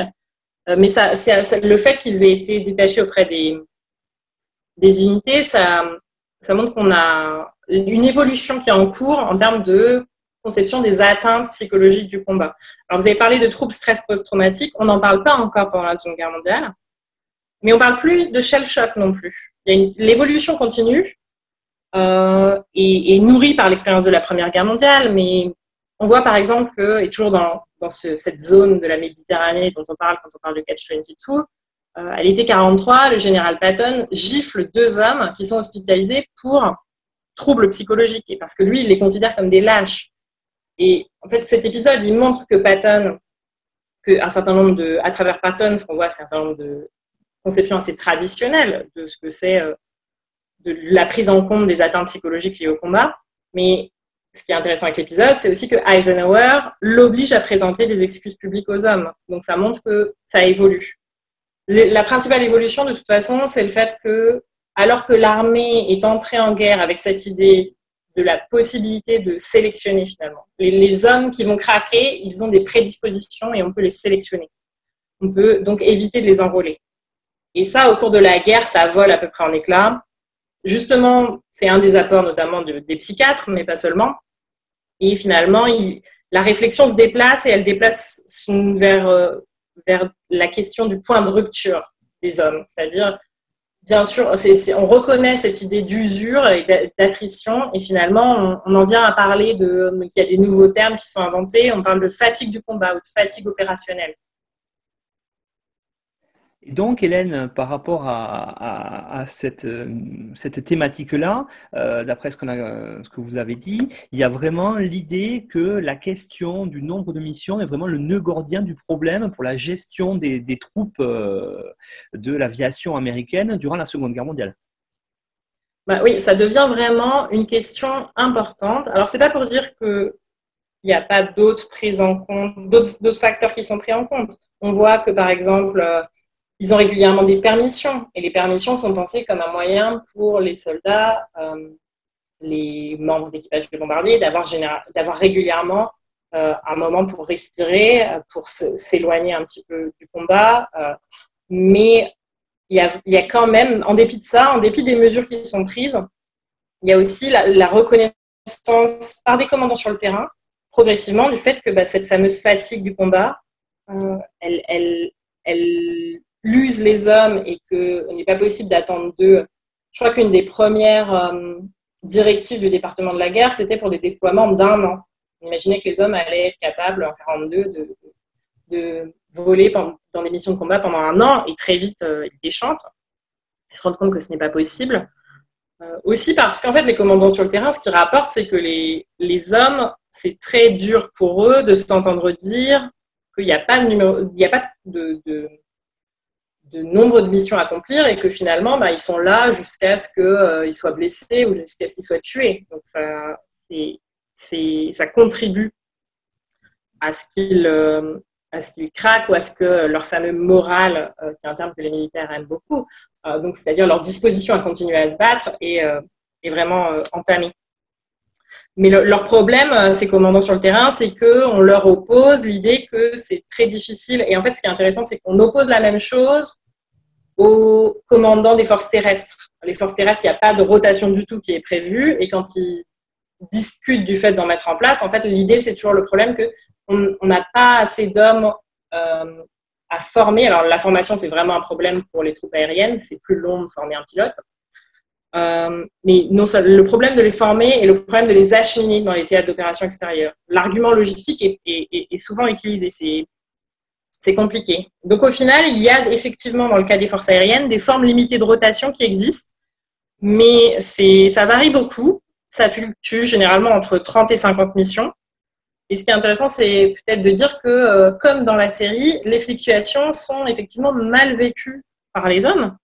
Euh, mais ça, le fait qu'ils aient été détachés auprès des, des unités, ça, ça montre qu'on a une évolution qui est en cours en termes de conception des atteintes psychologiques du combat. Alors, vous avez parlé de troubles stress post-traumatique, on n'en parle pas encore pendant la Seconde Guerre mondiale, mais on ne parle plus de shell shock non plus. L'évolution continue euh, et, nourrie par l'expérience de la Première Guerre mondiale, mais on voit par exemple que, et toujours dans, cette zone de la Méditerranée dont on parle quand on parle de Catch-22, euh, à l'été 43, le général Patton gifle deux hommes qui sont hospitalisés pour troubles psychologiques, et parce que lui, il les considère comme des lâches. Et en fait, cet épisode, il montre que Patton, que un certain nombre de, à travers Patton, ce qu'on voit, c'est un certain nombre de conceptions assez traditionnelles de ce que c'est euh, de la prise en compte des atteintes psychologiques liées au combat. Mais ce qui est intéressant avec l'épisode, c'est aussi que Eisenhower l'oblige à présenter des excuses publiques aux hommes. Donc ça montre que ça évolue la principale évolution, de toute façon, c'est le fait que, alors que l'armée est entrée en guerre avec cette idée de la possibilité de sélectionner finalement, les, hommes qui vont craquer, ils ont des prédispositions et on peut les sélectionner. On peut donc éviter de les enrôler. Et ça, au cours de la guerre, ça vole à peu près en éclats. Justement, c'est un des apports notamment des psychiatres, mais pas seulement. Et finalement, la réflexion se déplace et elle déplace vers euh, vers la question du point de rupture des hommes. C'est-à-dire, bien sûr, on reconnaît cette idée d'usure et d'attrition, et finalement, on, en vient à parler de qu'il y a des nouveaux termes qui sont inventés. On parle de fatigue du combat ou de fatigue opérationnelle. Et donc, Hélène, par rapport à, cette, cette thématique-là, euh, d'après ce, ce, que vous avez dit, il y a vraiment l'idée que la question du nombre de missions est vraiment le nœud gordien du problème pour la gestion des, troupes euh, de l'aviation américaine durant la Seconde Guerre mondiale. Bah oui, ça devient vraiment une question importante. Alors, c'est pas pour dire que il n'y a pas d'autres prises en compte, d'autres facteurs qui sont pris en compte. On voit que, par exemple, euh, ils ont régulièrement des permissions. Et les permissions sont pensées comme un moyen pour les soldats, euh, les membres d'équipage de bombardier, d'avoir, régulièrement euh, un moment pour respirer, euh, pour s'éloigner un petit peu du combat. mais il y, a, quand même, en dépit de ça, en dépit des mesures qui sont prises, il y a aussi la, reconnaissance par des commandants sur le terrain, progressivement, du fait que bah, cette fameuse fatigue du combat, elle, l'usent les hommes et qu'il n'est pas possible d'attendre d'eux. Je crois qu'une des premières euh, directives du département de la guerre, c'était pour des déploiements d'un an. Imaginez que les hommes allaient être capables en 42 de, de voler dans des missions de combat pendant un an et très vite euh, ils déchantent. Ils se rendent compte que ce n'est pas possible. Euh, aussi parce qu'en fait, les commandants sur le terrain, ce qu'ils rapportent, c'est que les, les hommes, c'est très dur pour eux de s'entendre dire qu'il n'y a pas de numéro, il n'y a pas de de nombre de missions à accomplir et que finalement, bah, ils sont là jusqu'à ce qu'ils euh, soient blessés ou jusqu'à ce qu'ils soient tués. Donc ça, ça contribue à ce qu'ils euh, qu'ils craquent ou à ce que leur fameux moral, euh, qui est un terme que les militaires aiment beaucoup, donc c'est-à-dire leur disposition à continuer à se battre, est, est vraiment entamée. Mais leur problème, ces commandants sur le terrain, c'est qu'on leur oppose l'idée que c'est très difficile. Et en fait, ce qui est intéressant, c'est qu'on oppose la même chose au commandant des forces terrestres. Les forces terrestres, il n'y a pas de rotation du tout qui est prévue. Et quand ils discutent du fait d'en mettre en place, en fait, l'idée, c'est toujours le problème qu'on n'a pas assez d'hommes euh, à former. Alors, la formation, c'est vraiment un problème pour les troupes aériennes. C'est plus long de former un pilote. Euh, mais non le problème de les former et le problème de les acheminer dans les théâtres d'opération extérieure. L'argument logistique est, souvent utilisé, compliqué. Donc au final, il y a effectivement dans le cas des forces aériennes des formes limitées de rotation qui existent, mais ça varie beaucoup. Ça fluctue généralement entre 30 et 50 missions. Et ce qui est intéressant, c'est peut-être de dire que, euh, comme dans la série, les fluctuations sont effectivement mal vécues par les hommes.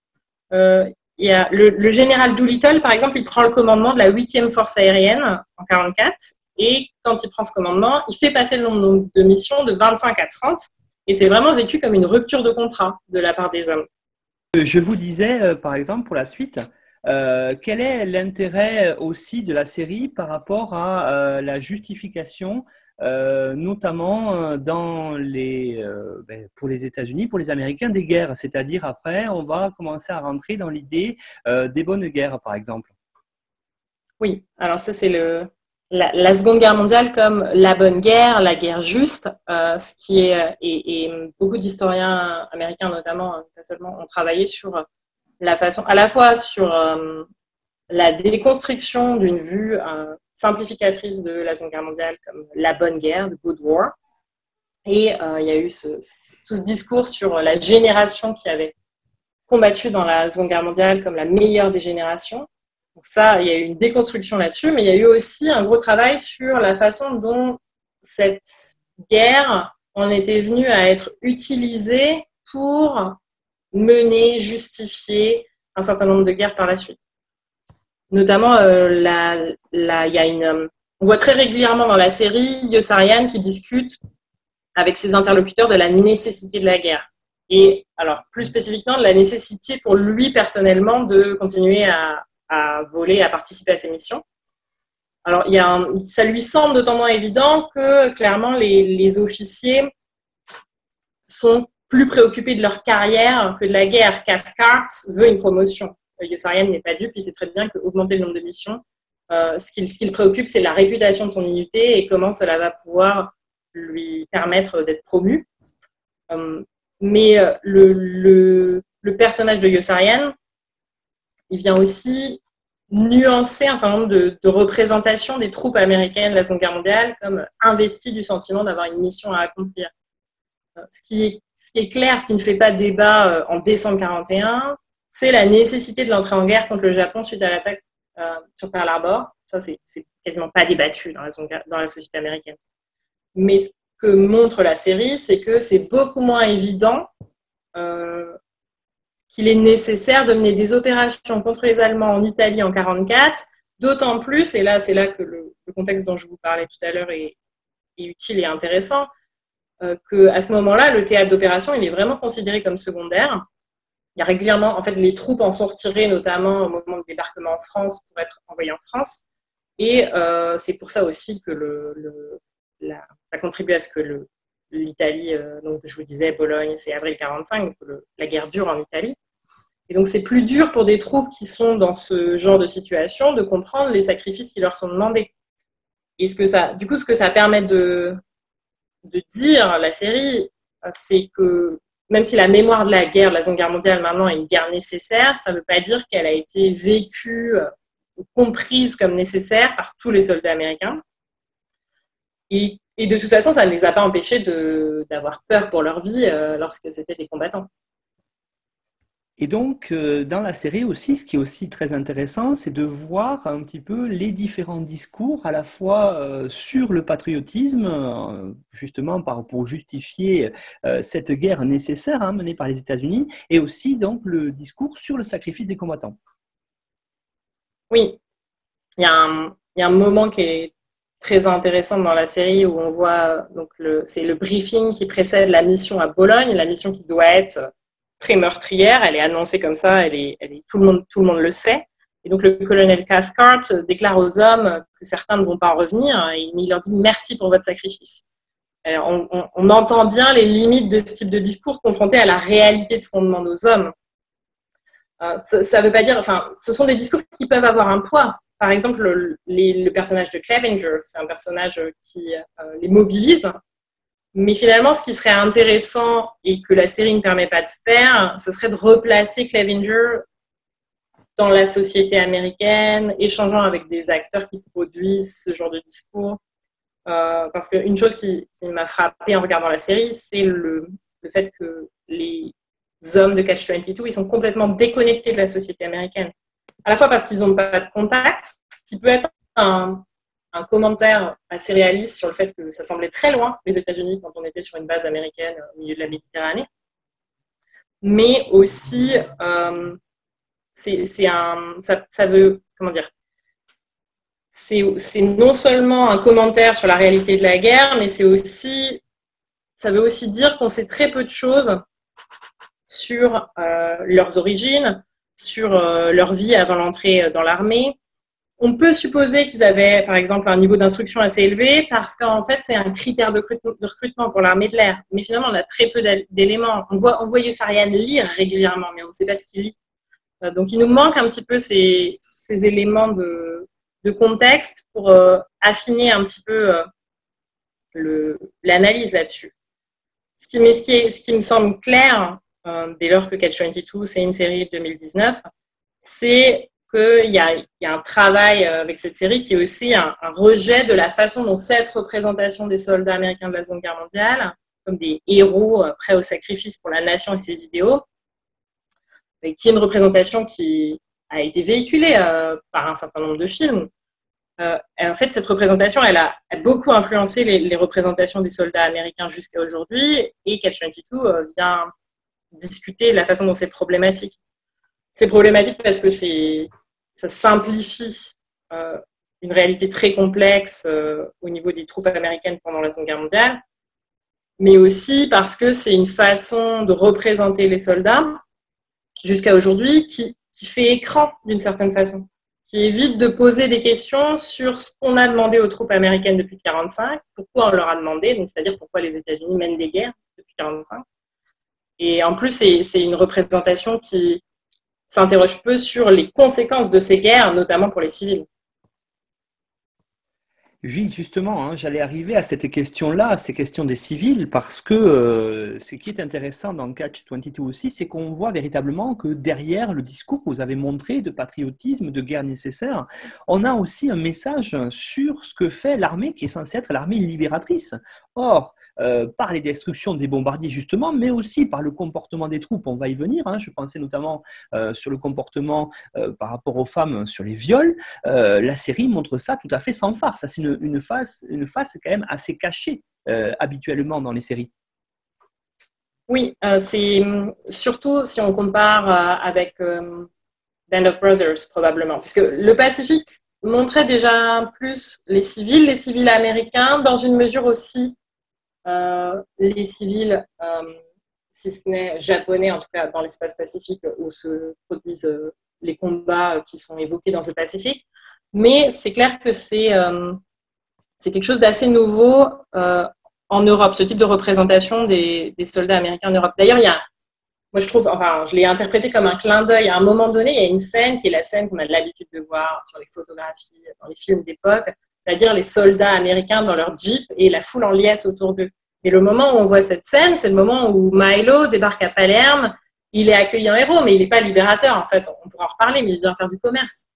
Euh, le, général Doolittle, par exemple, il prend le commandement de la 8e force aérienne en 44. Et quand il prend ce commandement, il fait passer le nombre de missions de 25 à 30. Et c'est vraiment vécu comme une rupture de contrat de la part des hommes. Je vous disais, euh, par exemple, pour la suite, euh, quel est l'intérêt aussi de la série par rapport à la justification euh, notamment euh, dans les, euh, ben, pour les États-Unis, pour les Américains, des guerres? C'est-à-dire après, on va commencer à rentrer dans l'idée des bonnes guerres, par exemple. Oui, alors ça c'est le, la, Seconde Guerre mondiale comme la bonne guerre, la guerre juste, ce qui est et, beaucoup d'historiens américains notamment, hein, ont travaillé sur la façon, à la fois sur la déconstruction d'une vue simplificatrice de la Seconde Guerre mondiale comme la bonne guerre, the good war. Et euh, il y a eu ce, tout ce discours sur la génération qui avait combattu dans la Seconde Guerre mondiale comme la meilleure des générations. Donc ça, il y a eu une déconstruction là-dessus, mais il y a eu aussi un gros travail sur la façon dont cette guerre en était venue à être utilisée pour mener, justifier un certain nombre de guerres par la suite. Notamment, euh, y a une, on voit très régulièrement dans la série Yossarian qui discute avec ses interlocuteurs de la nécessité de la guerre. Et alors, plus spécifiquement, de la nécessité pour lui personnellement de continuer à, à voler, à participer à ses missions. Alors, ça lui semble d'autant évident que clairement les, officiers sont plus préoccupés de leur carrière que de la guerre. Cathcart veut une promotion. Yossarian n'est pas dupe, il sait très bien qu'augmenter le nombre de missions, euh, ce qui le préoccupe, c'est la réputation de son unité et comment cela va pouvoir lui permettre d'être promu. Euh, mais euh, le, personnage de Yossarian, il vient aussi nuancer un certain nombre de, représentations des troupes américaines de la Seconde Guerre mondiale comme investies du sentiment d'avoir une mission à accomplir. Ce qui, est, ce qui est clair, ce qui ne fait pas débat en décembre 41, c'est la nécessité de l'entrée en guerre contre le Japon suite à l'attaque euh, sur Pearl Harbor. Ça, c'est quasiment pas débattu dans la, société américaine. Mais ce que montre la série, c'est que c'est beaucoup moins évident euh, qu'il est nécessaire de mener des opérations contre les Allemands en Italie en 1944, d'autant plus, et là c'est là que le, contexte dont je vous parlais tout à l'heure est, utile et intéressant, euh, qu'à ce moment-là, le théâtre d'opération, il est vraiment considéré comme secondaire il y a régulièrement, en fait, les troupes en sont retirées, notamment au moment du débarquement en France, pour être envoyées en France. Et euh, c'est pour ça aussi que le, ça contribue à ce que l'Italie, euh, donc je vous disais, Bologne, c'est avril 45, la guerre dure en Italie. Et donc c'est plus dur pour des troupes qui sont dans ce genre de situation de comprendre les sacrifices qui leur sont demandés. Et ce que ça, du coup, ce que ça permet de, de dire, la série, c'est que même si la mémoire de la guerre, de la Seconde Guerre mondiale maintenant est une guerre nécessaire, ça ne veut pas dire qu'elle a été vécue ou comprise comme nécessaire par tous les soldats américains. Et, de toute façon, ça ne les a pas empêchés d'avoir peur pour leur vie euh, lorsque c'était des combattants. Et donc, euh, dans la série aussi, ce qui est aussi très intéressant, c'est de voir un petit peu les différents discours, à la fois euh, sur le patriotisme, euh, justement pour justifier cette guerre nécessaire hein, menée par les États-Unis, et aussi donc le discours sur le sacrifice des combattants. Oui, il y a un, il y a un moment qui est très intéressant dans la série où on voit donc c'est le briefing qui précède la mission à Bologne, la mission qui doit être très meurtrière. Elle est annoncée comme ça, elle est, tout, le monde, tout le monde le sait. Et donc le colonel Cathcart déclare aux hommes que certains ne vont pas en revenir et il leur dit merci pour votre sacrifice. on, on, entend bien les limites de ce type de discours confronté à la réalité de ce qu'on demande aux hommes. Euh, ça ne veut pas dire, enfin, ce sont des discours qui peuvent avoir un poids. Par exemple, le, personnage de Clevenger, c'est un personnage qui euh, les mobilise mais finalement, ce qui serait intéressant et que la série ne permet pas de faire, ce serait de replacer Clevenger dans la société américaine, échangeant avec des acteurs qui produisent ce genre de discours. Euh, parce qu'une chose qui, m'a frappé en regardant la série, c'est le, le, fait que les hommes de Catch 22, ils sont complètement déconnectés de la société américaine. À la fois parce qu'ils n'ont pas de contact, ce qui peut être un, commentaire assez réaliste sur le fait que ça semblait très loin, les États-Unis, quand on était sur une base américaine au milieu de la Méditerranée. Mais aussi, euh, c'est un, ça, ça, veut, comment dire, c'est non seulement un commentaire sur la réalité de la guerre, mais c'est aussi, ça veut aussi dire qu'on sait très peu de choses sur euh, leurs origines, sur euh, leur vie avant l'entrée dans l'armée. On peut supposer qu'ils avaient, par exemple, un niveau d'instruction assez élevé parce qu'en fait, c'est un critère de recrutement pour l'armée de l'air. Mais finalement, on a très peu d'éléments. On voit, on lire régulièrement, mais on ne sait pas ce qu'il lit. Euh, donc, il nous manque un petit peu ces, éléments de, contexte pour euh, affiner un petit peu euh, l'analyse là-dessus. Ce qui me semble clair, euh, dès lors que Catch 22, c'est une série de 2019, c'est qu'il y, a, un travail avec cette série qui est aussi un, rejet de la façon dont cette représentation des soldats américains de la Seconde Guerre mondiale, comme des héros prêts au sacrifice pour la nation et ses idéaux, qui est une représentation qui, a été véhiculée euh, par un certain nombre de films. Euh, en fait, cette représentation, elle a, beaucoup influencé les, représentations des soldats américains jusqu'à aujourd'hui, et Catch 22 euh, vient discuter de la façon dont c'est problématique. C'est problématique parce que ça simplifie une réalité très complexe au niveau des troupes américaines pendant la Seconde Guerre mondiale, mais aussi parce que c'est une façon de représenter les soldats jusqu'à aujourd'hui qui qui fait écran d'une certaine façon, qui évite de poser des questions sur ce qu'on a demandé aux troupes américaines depuis 1945, pourquoi on leur a demandé, c'est-à-dire pourquoi les États-Unis mènent des guerres depuis 1945. Et en plus, c'est une représentation qui s'interroge peu sur les conséquences de ces guerres, notamment pour les civils. Oui, justement, hein, j'allais arriver à cette question-là, ces questions des civils, parce que euh, ce qui est intéressant dans Catch 22 aussi, c'est qu'on voit véritablement que derrière le discours que vous avez montré de patriotisme, de guerre nécessaire, on a aussi un message sur ce que fait l'armée qui est censée être l'armée libératrice. Or, euh, par les destructions des bombardiers justement, mais aussi par le comportement des troupes. On va y venir. Hein. Je pensais notamment euh, sur le comportement euh, par rapport aux femmes sur les viols. la série montre ça tout à fait sans farce. C'est une, face, une face quand même assez cachée habituellement dans les séries. Oui, c'est surtout si on compare avec Band of Brothers probablement, puisque le Pacifique montrait déjà plus les civils, les civils américains, dans une mesure aussi les civils, euh, si ce n'est japonais, en tout cas dans l'espace pacifique où se produisent euh, les combats qui sont évoqués dans ce Pacifique. Mais c'est clair que c'est c'est quelque chose d'assez nouveau en Europe, ce type de représentation des, des soldats américains en Europe. D'ailleurs, il y a, moi je trouve, enfin, je l'ai interprété comme un clin d'œil. À un moment donné, il y a une scène qui est la scène qu'on a l'habitude de voir sur les photographies, dans les films d'époque, c'est-à-dire les soldats américains dans leur jeep et la foule en liesse autour d'eux. Et le moment où on voit cette scène, c'est le moment où Milo débarque à Palerme. Il est accueilli en héros, mais il n'est pas libérateur. En fait, on pourra en reparler, mais il vient faire du commerce.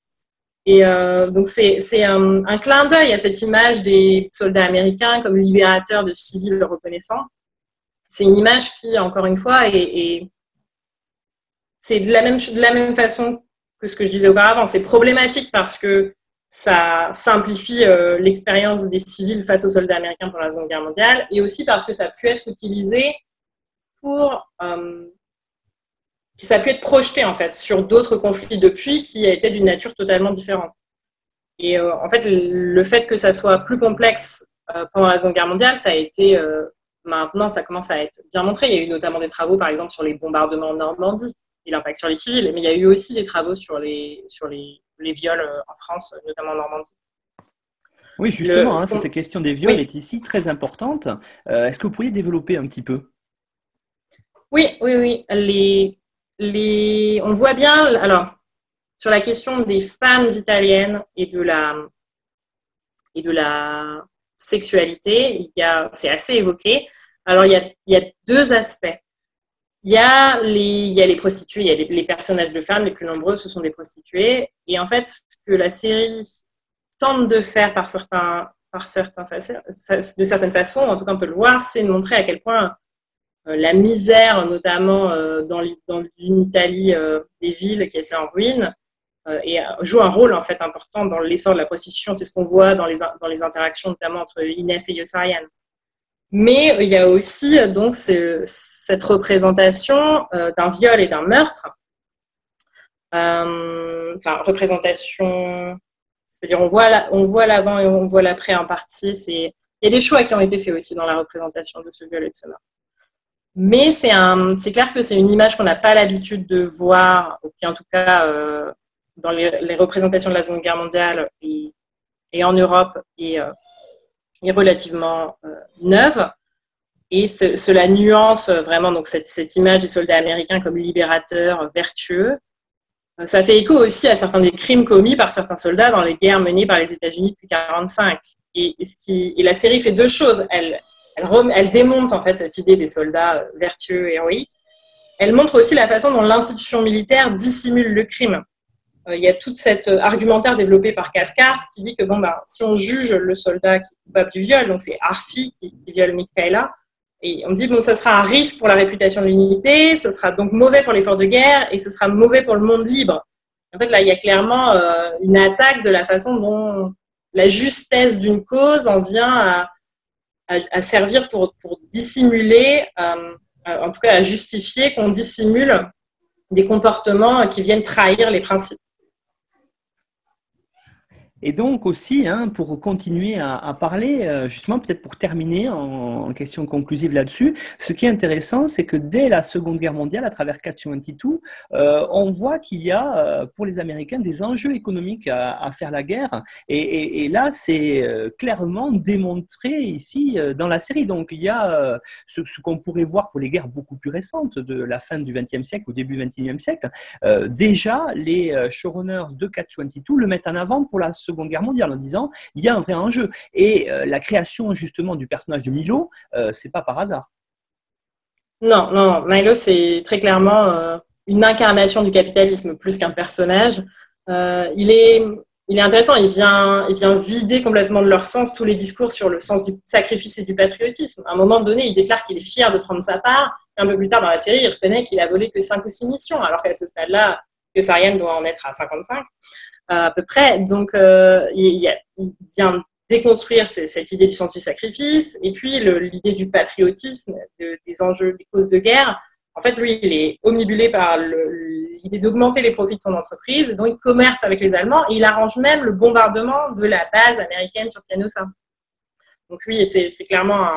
Et euh, donc c'est un, clin d'œil à cette image des soldats américains comme libérateurs de civils reconnaissants. C'est une image qui, encore une fois, est, est c'est de la même façon que ce que je disais auparavant. C'est problématique parce que ça simplifie euh, l'expérience des civils face aux soldats américains pendant la Seconde Guerre mondiale, et aussi parce que ça a pu être utilisé pour... Euh, ça a pu être projeté en fait sur d'autres conflits depuis qui été d'une nature totalement différente. Et euh, en fait, le fait que ça soit plus complexe pendant la Seconde Guerre mondiale, ça a été maintenant, ça commence à être bien montré. Il y a eu notamment des travaux, par exemple, sur les bombardements en Normandie et l'impact sur les civils, mais il y a eu aussi des travaux sur les, sur les les viols euh, en France, notamment en Normandie. Oui, justement, hein, cette question des viols est ici très importante. Euh, est-ce que vous pourriez développer un petit peu? Oui, oui, oui. Les, les... On voit bien, alors, sur la question des femmes italiennes et de la, et de la sexualité, c'est assez évoqué. Alors, il y, a, il y a deux aspects. Il y, a les, prostituées, il y a les, personnages de femmes, les plus nombreux, ce sont des prostituées. Et en fait, ce que la série tente de faire par certains, de certaines façons, en tout cas on peut le voir, c'est de montrer à quel point euh, la misère, notamment euh, dans, une Italie euh, des villes qui est assez en ruine, joue un rôle important dans l'essor de la prostitution. C'est ce qu'on voit dans les interactions notamment entre Inès et Yossarian. Mais il y a aussi donc cette représentation d'un viol et d'un meurtre. enfin, représentation, c'est-à-dire on voit on voit l'avant et on voit l'après en partie. il y a des choix qui ont été faits aussi dans la représentation de ce viol et de ce meurtre. Mais c'est c'est clair que c'est une image qu'on n'a pas l'habitude de voir, ou qui en tout cas euh, dans les, représentations de la Seconde Guerre mondiale et, et en Europe euh, est relativement euh, neuve. Et cela nuance vraiment cette, image des soldats américains comme libérateurs, vertueux. Ça fait écho aussi à certains des crimes commis par certains soldats dans les guerres menées par les États-Unis depuis 1945. Et, la série fait deux choses. Elle, elle, démonte en fait cette idée des soldats euh, vertueux héroïques. Elle montre aussi la façon dont l'institution militaire dissimule le crime. Euh, il y a toute cette euh, argumentaire développé par Cathcart qui dit que bon, ben, si on juge le soldat qui est coupable du viol, donc c'est Arfi qui, viole Michaela, et on dit bon, ça sera un risque pour la réputation de l'unité, ce sera donc mauvais pour l'effort de guerre et ce sera mauvais pour le monde libre. En fait, là, il y a clairement une attaque de la façon dont la justesse d'une cause en vient à, à, servir pour, pour dissimuler, euh, euh, en tout cas à justifier qu'on dissimule des comportements qui viennent trahir les principes. Et donc aussi, hein, pour continuer à, parler, euh, justement, peut-être pour terminer en, question conclusive là-dessus, ce qui est intéressant, c'est que dès la Seconde Guerre mondiale, à travers Catch 22, euh, on voit qu'il y a euh, pour les Américains des enjeux économiques à, faire la guerre. Et, là, c'est clairement démontré ici dans la série. Donc il y a ce, qu'on pourrait voir pour les guerres beaucoup plus récentes de la fin du XXe siècle au début du XXIe siècle. déjà, les showrunners de Catch 22 le mettent en avant pour la Seconde Guerre mondiale en disant il y a un vrai enjeu. Et euh, la création justement du personnage de Milo, euh, c'est pas par hasard. Non, non, Milo, c'est très clairement euh, une incarnation du capitalisme plus qu'un personnage. il est il est intéressant, il vient, il vient vider complètement de leur sens tous les discours sur le sens du sacrifice et du patriotisme. À un moment donné, il déclare qu'il est fier de prendre sa part, et un peu plus tard dans la série, il reconnaît qu'il a volé que 5 ou 6 missions, alors qu'à ce stade-là, que Sarian doit en être à 55 à peu près. Donc, euh, il, vient déconstruire cette idée du sens du sacrifice et puis l'idée du patriotisme, des enjeux, des causes de guerre. En fait, lui, il est omnibulé par l'idée d'augmenter les profits de son entreprise, donc il commerce avec les Allemands et il arrange même le bombardement de la base américaine sur Canossa. Donc oui, c'est clairement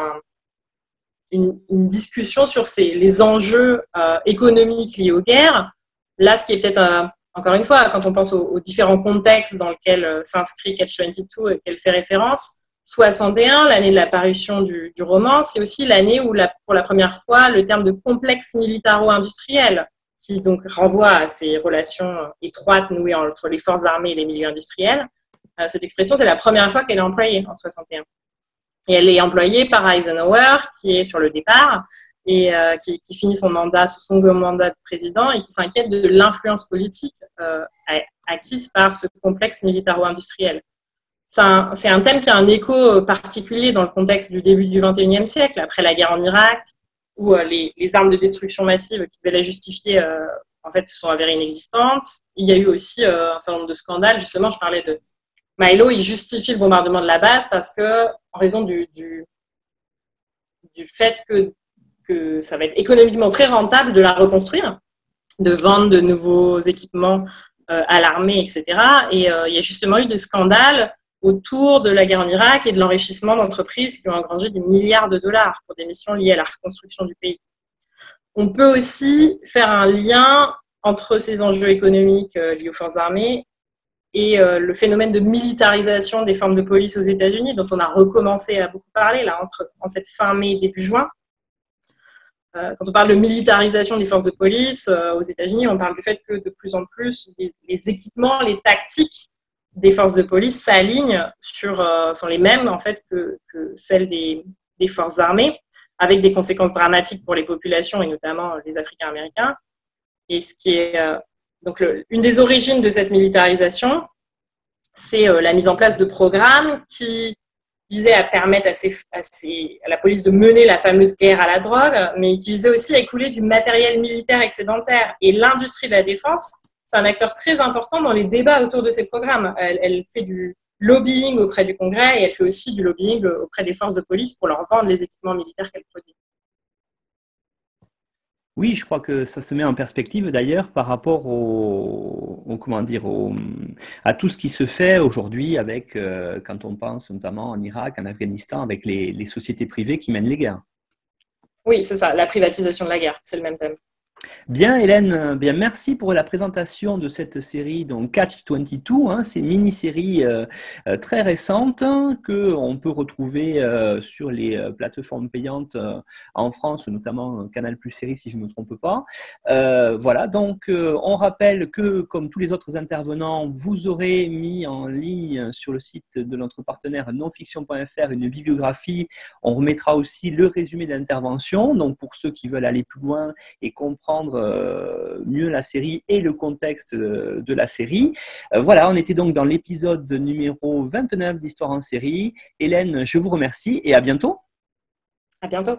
une, discussion sur les enjeux euh, économiques liés aux guerres. Là, ce qui est peut-être euh, encore une fois, quand on pense aux, différents contextes dans lesquels euh, s'inscrit Catch 22 et qu'elle fait référence, 61, l'année de la parution du, roman, c'est aussi l'année où, pour la première fois, le terme de complexe militaro-industriel, qui donc renvoie à ces relations euh, étroites nouées entre les forces armées et les milieux industriels, cette expression, c'est la première fois qu'elle est employée en 61. Et elle est employée par Eisenhower, qui est sur le départ, et euh, qui, finit son mandat, son mandat de président et qui s'inquiète de l'influence politique euh, acquise par ce complexe militaro-industriel. C'est un, thème qui a un écho particulier dans le contexte du début du XXIe siècle, après la guerre en Irak, où euh, les, armes de destruction massive qui devaient la justifier, en fait, se sont avérées inexistantes. Il y a eu aussi un certain nombre de scandales. Justement, je parlais de Milo, il justifie le bombardement de la base parce que, en raison du fait que que ça va être économiquement très rentable de la reconstruire, de vendre de nouveaux équipements euh, à l'armée, etc. Et euh, il y a justement eu des scandales autour de la guerre en Irak et de l'enrichissement d'entreprises qui ont engrangé des milliards de dollars pour des missions liées à la reconstruction du pays. On peut aussi faire un lien entre ces enjeux économiques euh, liés aux forces armées et le phénomène de militarisation des formes de police aux États-Unis, dont on a recommencé à beaucoup parler là, entre, en cette fin mai et début juin. Euh, quand on parle de militarisation des forces de police euh, aux États-Unis, on parle du fait que de plus en plus les, équipements, les tactiques des forces de police s'alignent sur euh, sont les mêmes en fait que, celles des, forces armées. avec des conséquences dramatiques pour les populations et notamment les Africains américains. Et ce qui est donc une des origines de cette militarisation, c'est la mise en place de programmes qui visait à permettre à, la police de mener la fameuse guerre à la drogue, mais qui visait aussi à écouler du matériel militaire excédentaire. Et l'industrie de la défense, c'est un acteur très important dans les débats autour de ces programmes. Elle, elle, fait du lobbying auprès du Congrès et elle fait aussi du lobbying auprès des forces de police pour leur vendre les équipements militaires qu'elle produit. Oui, je crois que ça se met en perspective d'ailleurs par rapport au, comment dire, à tout ce qui se fait aujourd'hui avec, euh, quand on pense notamment en Irak, en Afghanistan, avec les sociétés privées qui mènent les guerres. Oui, c'est ça, la privatisation de la guerre, c'est le même thème. Bien, Hélène, euh, bien, merci pour la présentation de cette série, donc Catch 22. Hein, c'est mini-série euh, euh, très récente hein, que on peut retrouver sur les plateformes payantes en France, notamment Canal Plus Série, si je ne me trompe pas. voilà, donc on rappelle que, comme tous les autres intervenants, vous aurez mis en ligne sur le site de notre partenaire nonfiction.fr une bibliographie. On remettra aussi le résumé d'intervention. Donc, pour ceux qui veulent aller plus loin et comprendre euh, mieux la série et le contexte de, la série. Euh, voilà, on était donc dans l'épisode numéro 29 d'Histoire en série. Hélène, je vous remercie et à bientôt. À bientôt.